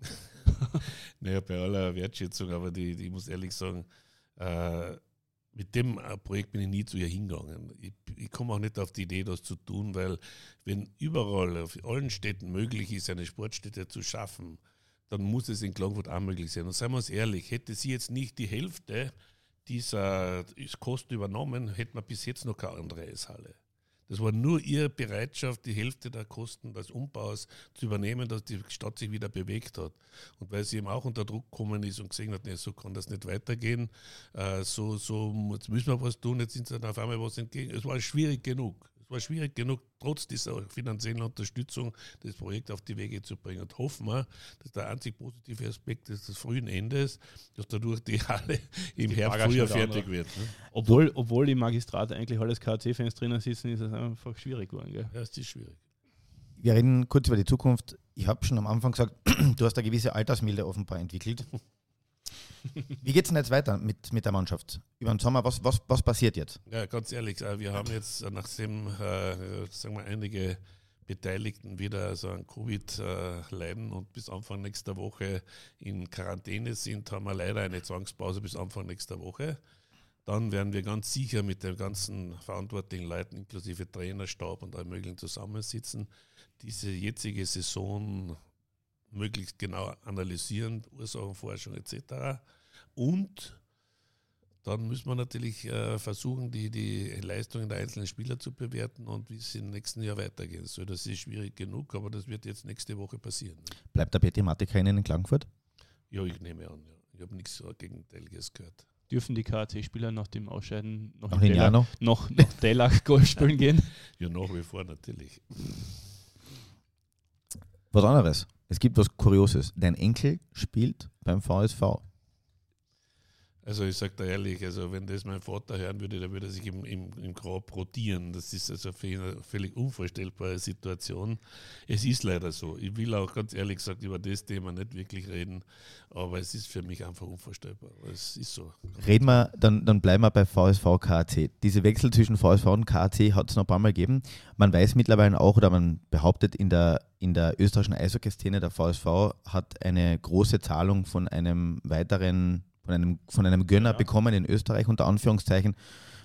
naja, bei aller Wertschätzung, aber die, die ich muss ehrlich sagen, äh, mit dem äh, Projekt bin ich nie zu ihr hingegangen. Ich, ich komme auch nicht auf die Idee, das zu tun, weil wenn überall auf allen Städten möglich ist, eine Sportstätte zu schaffen, dann muss es in Klagenfurt auch möglich sein. Und seien wir uns ehrlich, hätte sie jetzt nicht die Hälfte dieser Kosten übernommen, hätten wir bis jetzt noch keine andere Eishalle. Das war nur ihre Bereitschaft, die Hälfte der Kosten des Umbaus zu übernehmen, dass die Stadt sich wieder bewegt hat. Und weil sie eben auch unter Druck gekommen ist und gesehen hat, nee, so kann das nicht weitergehen, äh, so, so jetzt müssen wir was tun, jetzt sind sie dann auf einmal was entgegen. Es war schwierig genug war schwierig genug, trotz dieser finanziellen Unterstützung das Projekt auf die Wege zu bringen. Und hoffen wir, dass der einzig positive Aspekt des, des frühen Endes, dass dadurch die Halle im die Herbst früher fertig wird. Ne? Obwohl, obwohl im Magistrat eigentlich alles KC-Fans drinnen sitzen, ist es einfach schwierig geworden. Gell? Ja, es ist schwierig. Wir reden kurz über die Zukunft. Ich habe schon am Anfang gesagt, du hast eine gewisse Altersmilde offenbar entwickelt. Wie geht es denn jetzt weiter mit, mit der Mannschaft? Über den Sommer, was, was, was passiert jetzt? Ja, ganz ehrlich, äh, wir haben jetzt, äh, nachdem äh, sagen wir, einige Beteiligten wieder so an Covid äh, leiden und bis Anfang nächster Woche in Quarantäne sind, haben wir leider eine Zwangspause bis Anfang nächster Woche. Dann werden wir ganz sicher mit den ganzen verantwortlichen Leuten, inklusive Trainerstab und allem Möglichen zusammensitzen, diese jetzige Saison möglichst genau analysieren, Ursachenforschung etc. Und dann müssen wir natürlich äh, versuchen, die, die Leistungen der einzelnen Spieler zu bewerten und wie es im nächsten Jahr weitergehen soll. Das ist schwierig genug, aber das wird jetzt nächste Woche passieren. Bleibt der Petty Matika in Klagenfurt? Ja, ich nehme an. Ja. Ich habe nichts Gegenteiliges gehört. Dürfen die KAC-Spieler nach dem Ausscheiden noch, noch in Delach, noch? noch, noch Delach Golf spielen gehen? Ja, nach wie vor natürlich. Was anderes. Es gibt was Kurioses. Dein Enkel spielt beim VSV. Also ich sage da ehrlich, also wenn das mein Vater hören würde, dann würde er sich im, im, im Grab rotieren. Das ist also eine völlig unvorstellbare Situation. Es ist leider so. Ich will auch ganz ehrlich gesagt über das Thema nicht wirklich reden, aber es ist für mich einfach unvorstellbar. Es ist so. Reden wir, dann, dann bleiben wir bei VSV KAC. Diese Wechsel zwischen VSV und KAC hat es noch ein paar Mal gegeben. Man weiß mittlerweile auch, oder man behauptet in der, in der österreichischen Eishockey-Szene, der VSV hat eine große Zahlung von einem weiteren von einem, von einem Gönner ja. bekommen in Österreich unter Anführungszeichen,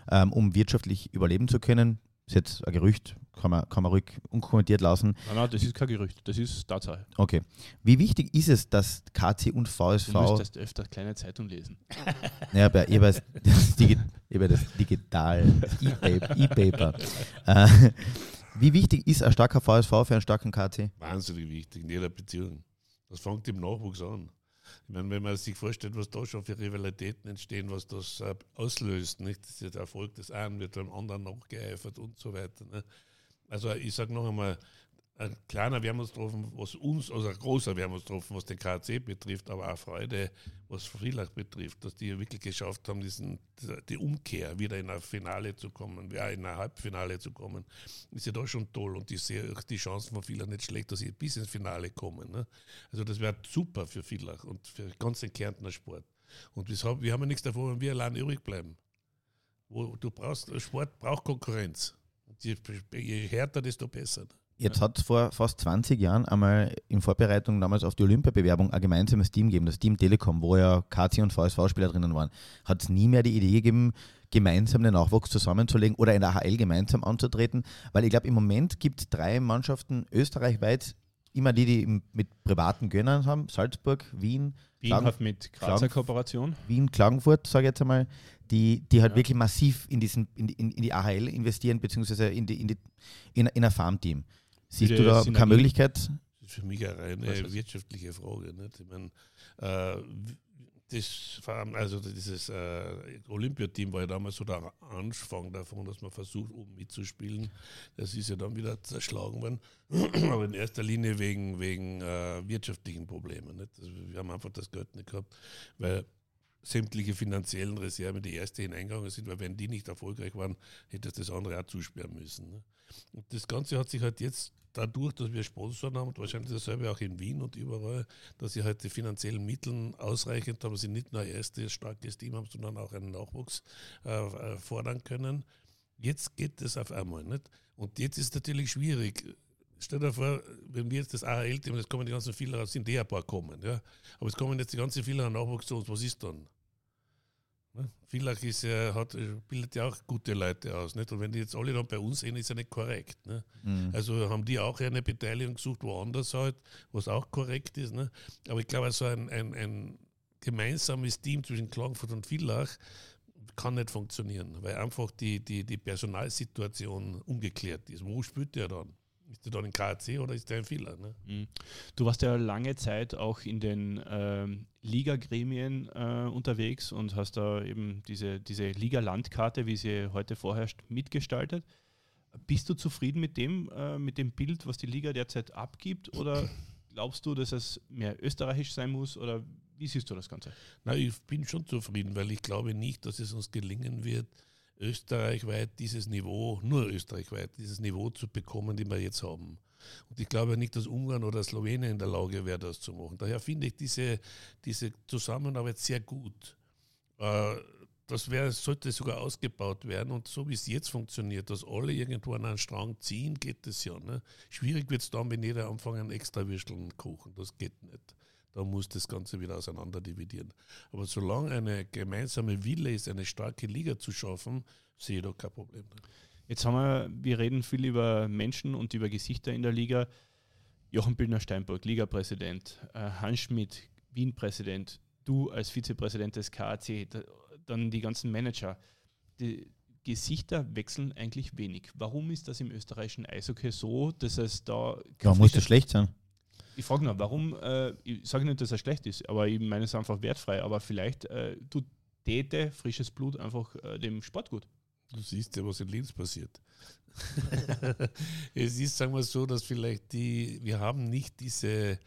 ähm, um wirtschaftlich überleben zu können. Das ist jetzt ein Gerücht, kann man, kann man ruhig unkommentiert lassen. Nein, nein, das ist kein Gerücht, das ist Tatsache. Okay. Wie wichtig ist es, dass KC und VSV. Du müsstest öfter kleine Zeitung lesen. Naja, aber ich das, das, Digi das Digital, E-Paper. äh, wie wichtig ist ein starker VSV für einen starken KC? Wahnsinnig wichtig in jeder Beziehung. Das fängt im Nachwuchs an. Ich meine, wenn man sich vorstellt, was da schon für Rivalitäten entstehen, was das äh, auslöst, nicht? Das ist der Erfolg des einen wird beim anderen nachgeeifert und so weiter. Ne? Also ich sage noch einmal, ein kleiner Wermutstropfen, was uns, also ein großer Wermutstropfen, was den KC betrifft, aber auch Freude, was Friedlach betrifft, dass die wirklich geschafft haben, diesen, die Umkehr wieder in ein Finale zu kommen, ja, in ein Halbfinale zu kommen, ist ja da schon toll und ich sehe auch die Chancen von Villach nicht schlecht, dass sie bis ins Finale kommen. Ne? Also das wäre super für Villach und für ganz den Kärntner Sport. Und wir haben ja nichts davon, wenn wir allein übrig bleiben. Du brauchst, Sport braucht Konkurrenz. Je, je härter, desto besser. Ne? Jetzt hat es vor fast 20 Jahren einmal in Vorbereitung damals auf die Olympiabewerbung ein gemeinsames Team gegeben, das Team Telekom, wo ja KC und VSV-Spieler drinnen waren. Hat es nie mehr die Idee gegeben, gemeinsam den Nachwuchs zusammenzulegen oder in der AHL gemeinsam anzutreten? Weil ich glaube, im Moment gibt es drei Mannschaften österreichweit, immer die, die mit privaten Gönnern haben: Salzburg, Wien. Wien Klagen hat mit Grazer Kooperation. Wien, Klagenfurt, sage ich jetzt einmal die, die halt ja. wirklich massiv in, diesen, in, in, in die AHL investieren, beziehungsweise in, die, in, die, in, in ein Farmteam. Siehst du da keine Möglichkeit? Das ist für mich eine reine wirtschaftliche Frage. Nicht? Ich meine, äh, das, also dieses äh, Olympiateam war ja damals so der Anfang davon, dass man versucht, oben mitzuspielen. Das ist ja dann wieder zerschlagen worden, aber in erster Linie wegen, wegen äh, wirtschaftlichen Problemen. Nicht? Also wir haben einfach das Geld nicht gehabt, weil sämtliche finanziellen Reserven die erste hineingegangen sind, weil wenn die nicht erfolgreich waren, hätte es das andere auch zusperren müssen. Ne? Und das Ganze hat sich halt jetzt dadurch, dass wir Sponsoren haben und wahrscheinlich dasselbe auch in Wien und überall, dass sie halt die finanziellen Mittel ausreichend haben, sie nicht nur ein erstes starkes Team haben, sondern auch einen Nachwuchs äh, äh, fordern können. Jetzt geht das auf einmal. Nicht? Und jetzt ist natürlich schwierig. Stell dir vor, wenn wir jetzt das AHL-Team, jetzt kommen die ganzen Fehler, sind die ein paar kommen. Ja? Aber es kommen jetzt die ganzen Fehler Nachwuchs zu uns, was ist dann? Villach ist ja, hat, bildet ja auch gute Leute aus. Nicht? Und wenn die jetzt alle dann bei uns sehen, ist ja nicht korrekt. Ne? Mhm. Also haben die auch eine Beteiligung gesucht, woanders halt, was auch korrekt ist. Ne? Aber ich glaube, so ein, ein, ein gemeinsames Team zwischen Klagenfurt und Villach kann nicht funktionieren, weil einfach die, die, die Personalsituation ungeklärt ist. Wo spielt der dann? Ist der dann in KAC oder ist der in Villa? Ne? Mhm. Du warst ja lange Zeit auch in den ähm, Liga-Gremien äh, unterwegs und hast da eben diese, diese Liga-Landkarte, wie sie heute vorherrscht, mitgestaltet. Bist du zufrieden mit dem, äh, mit dem Bild, was die Liga derzeit abgibt? Oder glaubst du, dass es mehr österreichisch sein muss? Oder wie siehst du das Ganze? Na, ich bin schon zufrieden, weil ich glaube nicht, dass es uns gelingen wird, österreichweit dieses Niveau, nur österreichweit, dieses Niveau zu bekommen, die wir jetzt haben. Und ich glaube nicht, dass Ungarn oder Slowenien in der Lage wäre, das zu machen. Daher finde ich diese, diese Zusammenarbeit sehr gut. Äh, das wär, sollte sogar ausgebaut werden. Und so wie es jetzt funktioniert, dass alle irgendwo an einen Strang ziehen, geht das ja. Ne? Schwierig wird es dann, wenn jeder anfängt, einen extra Würsteln kochen. Das geht nicht. Da muss das Ganze wieder auseinander dividieren. Aber solange eine gemeinsame Wille ist, eine starke Liga zu schaffen, sehe ich da kein Problem. Jetzt haben wir, wir reden viel über Menschen und über Gesichter in der Liga. Jochen Bildner-Steinburg, Ligapräsident, äh, Hans Schmidt, Wien-Präsident, du als Vizepräsident des KAC, dann die ganzen Manager. Die Gesichter wechseln eigentlich wenig. Warum ist das im österreichischen Eishockey so, dass es da. Warum muss das schlecht sein? Ich frage nur, warum, äh, ich sage nicht, dass er schlecht ist, aber ich meine es einfach wertfrei, aber vielleicht äh, tut Täte, frisches Blut einfach äh, dem Sport gut. Du siehst ja, was in Linz passiert. es ist, sagen wir so, dass vielleicht die, wir haben nicht diese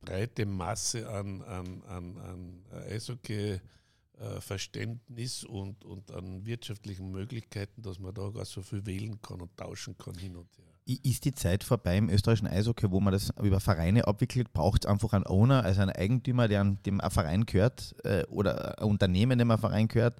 breite Masse an, an, an, an Eishockey-Verständnis und, und an wirtschaftlichen Möglichkeiten, dass man da gar so viel wählen kann und tauschen kann hin und her. Ist die Zeit vorbei im österreichischen Eishockey, wo man das über Vereine abwickelt? Braucht es einfach einen Owner, also einen Eigentümer, der dem ein Verein gehört äh, oder ein Unternehmen, dem ein Verein gehört?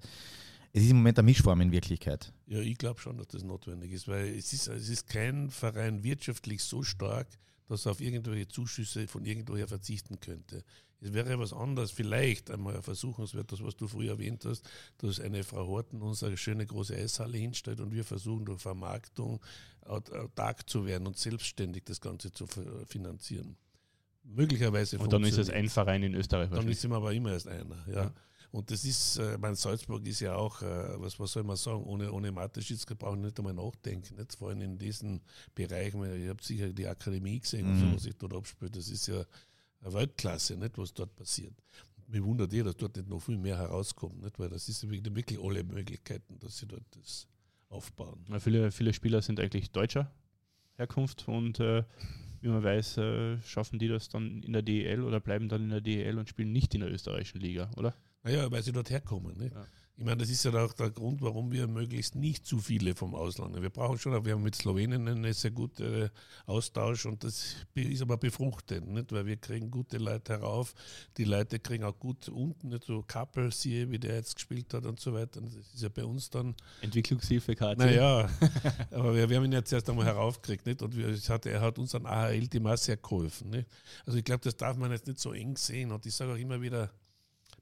Es ist im Moment eine Mischform in Wirklichkeit. Ja, ich glaube schon, dass das notwendig ist, weil es ist, es ist kein Verein wirtschaftlich so stark, dass er auf irgendwelche Zuschüsse von irgendwoher verzichten könnte. Es wäre was anderes, vielleicht einmal ein Versuchungswert, das, was du früher erwähnt hast, dass eine Frau Horten uns eine schöne große Eishalle hinstellt und wir versuchen durch Vermarktung autark zu werden und selbstständig das Ganze zu finanzieren. Möglicherweise. Und dann ist es ein Verein in Österreich. Dann ist es aber immer erst einer. Ja. ja. Und das ist, äh, mein Salzburg ist ja auch, äh, was, was soll man sagen, ohne, ohne Mateschitz brauchen nicht einmal nachdenken. Nicht? Vor allem in diesen Bereichen, ihr habt sicher die Akademie gesehen, mhm. so, was sich dort abspielt, das ist ja eine Weltklasse, nicht, was dort passiert. Mir wundert eh, dass dort nicht noch viel mehr herauskommt, nicht? weil das ist wirklich alle Möglichkeiten, dass sie dort das aufbauen. Ja, viele, viele Spieler sind eigentlich deutscher Herkunft und äh, wie man weiß, äh, schaffen die das dann in der DEL oder bleiben dann in der DEL und spielen nicht in der österreichischen Liga, oder? Naja, weil sie dort herkommen. Ne? Ja. Ich meine, das ist ja auch der Grund, warum wir möglichst nicht zu viele vom Ausland. Wir brauchen schon, wir haben mit Slowenien einen sehr guten äh, Austausch und das ist aber befruchtend, nicht? weil wir kriegen gute Leute herauf. Die Leute kriegen auch gut unten, nicht so Kappel, siehe, wie der jetzt gespielt hat und so weiter. Das ist ja bei uns dann. Entwicklungshilfe, KT. Naja, aber wir, wir, haben ihn jetzt erst einmal heraufgekriegt, nicht? Und wir, hat, er hat uns an AHL-Team auch sehr geholfen. Nicht? Also ich glaube, das darf man jetzt nicht so eng sehen. Und ich sage auch immer wieder,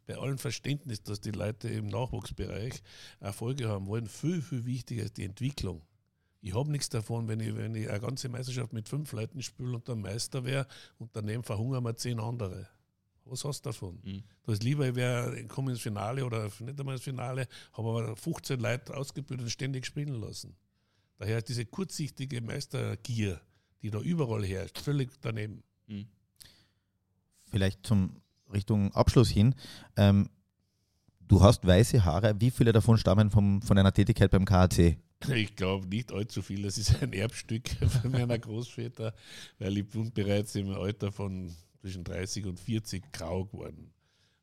bei allem Verständnis, dass die Leute im Nachwuchsbereich Erfolge haben wollen, viel, viel wichtiger ist die Entwicklung. Ich habe nichts davon, wenn ich, wenn ich eine ganze Meisterschaft mit fünf Leuten spiele und dann Meister wäre und daneben verhungern wir zehn andere. Was hast du davon? Mhm. Das lieber, ich wäre, komme ins Finale oder nicht einmal ins Finale, habe aber 15 Leute ausgebildet und ständig spielen lassen. Daher ist diese kurzsichtige Meistergier, die da überall herrscht, völlig daneben. Mhm. Vielleicht zum Richtung Abschluss hin. Ähm, du hast weiße Haare. Wie viele davon stammen vom, von deiner Tätigkeit beim KAC? Ich glaube nicht allzu viel. Das ist ein Erbstück von meiner Großväter, weil ich bin bereits im Alter von zwischen 30 und 40 grau geworden.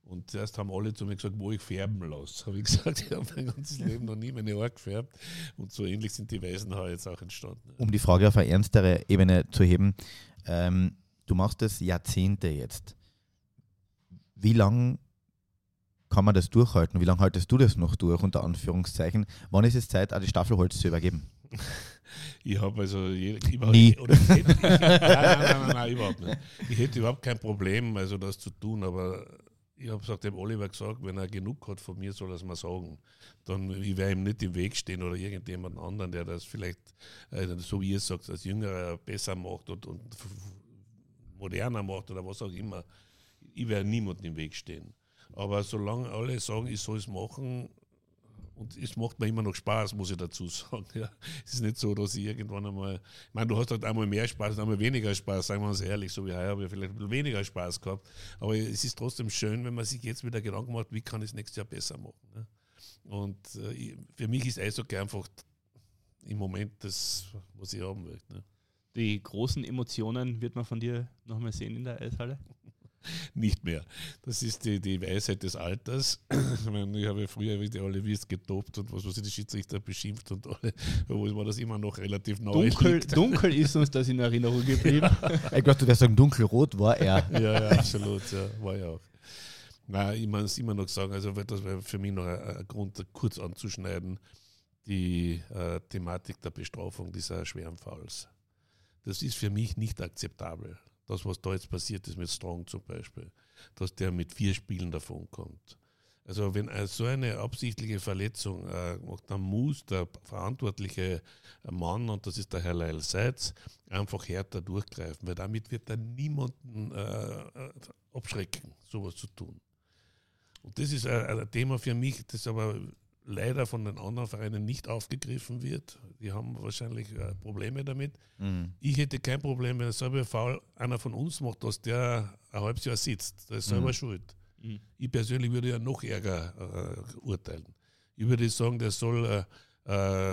Und zuerst haben alle zu mir gesagt, wo ich färben lasse. Habe ich gesagt, ich habe mein ganzes Leben noch nie meine Haare gefärbt. Und so ähnlich sind die weißen Haare jetzt auch entstanden. Um die Frage auf eine ernstere Ebene zu heben, ähm, du machst das Jahrzehnte jetzt wie lange kann man das durchhalten? Wie lange haltest du das noch durch, unter Anführungszeichen? Wann ist es Zeit, auch die Staffelholz zu übergeben? Ich habe also je- ich, Nie. Oder ich hätte, ich, nein, nein, nein, überhaupt nicht. Ich hätte überhaupt kein Problem, also das zu tun, aber ich habe es dem Oliver gesagt, wenn er genug hat von mir, soll er es mir sagen. Dann ich werde ihm nicht im Weg stehen oder irgendjemand anderen, der das vielleicht, äh, so wie ihr sagt, als Jüngerer besser macht und, und moderner macht oder was auch immer. Ich werde niemandem im Weg stehen. Aber solange alle sagen, ich soll es machen, und es macht mir immer noch Spaß, muss ich dazu sagen. Ja. Es ist nicht so, dass ich irgendwann einmal, ich meine, du hast halt einmal mehr Spaß und einmal weniger Spaß, sagen wir uns ehrlich, so wie heuer habe ich vielleicht ein bisschen weniger Spaß gehabt. Aber es ist trotzdem schön, wenn man sich jetzt wieder Gedanken macht, wie kann ich es nächstes Jahr besser machen. Ne? Und äh, für mich ist Eishockey einfach im Moment das, was ich haben möchte. Ne? Die großen Emotionen wird man von dir nochmal sehen in der Eishalle. Nicht mehr. Das ist die, die Weisheit des Alters. Ich, meine, ich habe ja früher wie die alle wisst getobt und was weiß ich, die Schiedsrichter beschimpft und alle, obwohl mir das immer noch relativ neu Dunkel, liegt. dunkel ist uns das in Erinnerung geblieben. Ich glaube, du wirst sagen, dunkelrot war er. Ja, ja, absolut, ja, war ja auch. Nein, ich muss immer noch sagen, also das wäre für mich noch ein, ein Grund, kurz anzuschneiden, die äh, Thematik der Bestrafung dieser schweren Fouls. Das ist für mich nicht akzeptabel. Das, was da jetzt passiert ist mit Strong zum Beispiel, dass der mit vier Spielen davon kommt. Also wenn äh, so eine absichtliche Verletzung äh, macht, dann muss der verantwortliche Mann, und das ist der Herr Leil Seitz, einfach härter durchgreifen, weil damit wird er niemanden äh, äh, abschrecken, sowas zu tun. Und das ist ein, ein Thema für mich, das aber leider von den anderen Vereinen nicht aufgegriffen wird. Die haben wahrscheinlich äh, Probleme damit. Mhm. Ich hätte kein Problem, wenn ein selber Foul einer von uns macht, dass der ein halbes Jahr sitzt. Der ist selber Mhm. schuld. Mhm. Ich persönlich würde ja noch ärger äh, urteilen. Ich würde sagen, der soll äh,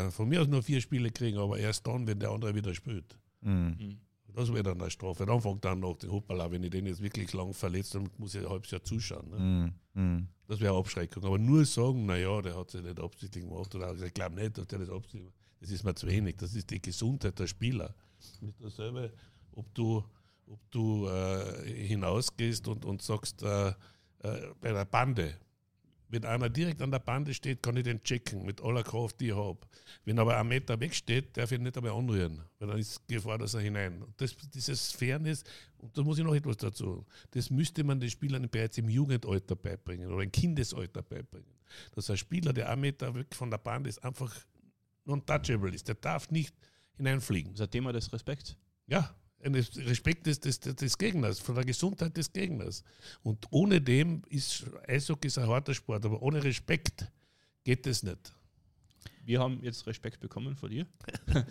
äh, von mir aus nur vier Spiele kriegen, aber erst dann, wenn der andere wieder spielt. Mhm. Mhm. Das wäre dann eine Strafe. Dann fängt dann noch den Hoppala, wenn ich den jetzt wirklich lang verletzt, dann muss ich ein halbes Jahr zuschauen. Ne? Das wäre Abschreckung. Aber nur sagen, naja, der hat sich nicht absichtlich gemacht oder ich glaube nicht, dass der das absichtlich macht. Das ist mir zu wenig. Das ist die Gesundheit der Spieler. Das dasselbe, ob du, ob du äh, hinausgehst und, und sagst, äh, äh, bei der Bande, wenn einer direkt an der Bande steht, kann ich den checken mit aller Kraft, die ich habe. Wenn aber ein Meter wegsteht, darf ich ihn nicht einmal anrühren, weil dann ist Gefahr, dass er hinein. Und das, dieses Fairness, und da muss ich noch etwas dazu, das müsste man den Spielern bereits im Jugendalter beibringen oder im Kindesalter beibringen. Dass ein Spieler, der ein Meter weg von der Bande ist, einfach non-touchable ist. Der darf nicht hineinfliegen. Das ist ein Thema des Respekts. Ja, ein Respekt des, des, des Gegners, von der Gesundheit des Gegners. Und ohne dem ist Eishockey ist ein harter Sport, aber ohne Respekt geht es nicht. Wir haben jetzt Respekt bekommen vor dir.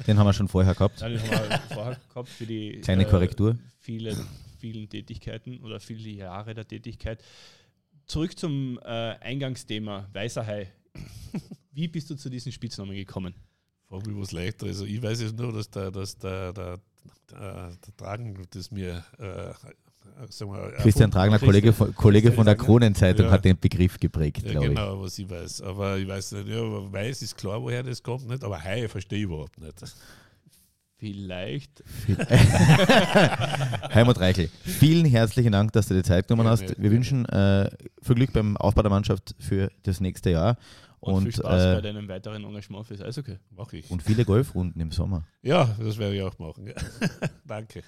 Den haben wir schon vorher gehabt. Nein, den haben wir vorher gehabt für die Kleine äh, Korrektur. vielen, vielen Tätigkeiten oder viele Jahre der Tätigkeit. Zurück zum äh, Eingangsthema Weißer Hai. Wie bist du zu diesem Spitznamen gekommen? Frag mich was leichter. Also ich weiß jetzt nur, dass der, dass der, der Tragen, das mir äh, sagen wir, Christian erfunden- Tragner, Kollege von, Kollege von der. Kronenzeitung, Ja. hat den Begriff geprägt, Ja, glaube genau, was ich weiß. Aber ich weiß nicht, ja, weiß ist klar, woher das kommt, nicht? Aber Hai verstehe ich überhaupt nicht. Vielleicht. ich. Helmut Reichel, vielen herzlichen Dank, dass du dir Zeit genommen hast. Wir wünschen äh, viel Glück beim Aufbau der Mannschaft für das nächste Jahr Und, und, viel Spaß bei äh, deinem weiteren Engagement fürs Eishockey. Mach ich. und viele Golfrunden im Sommer. Ja, das werde ich auch machen. Danke.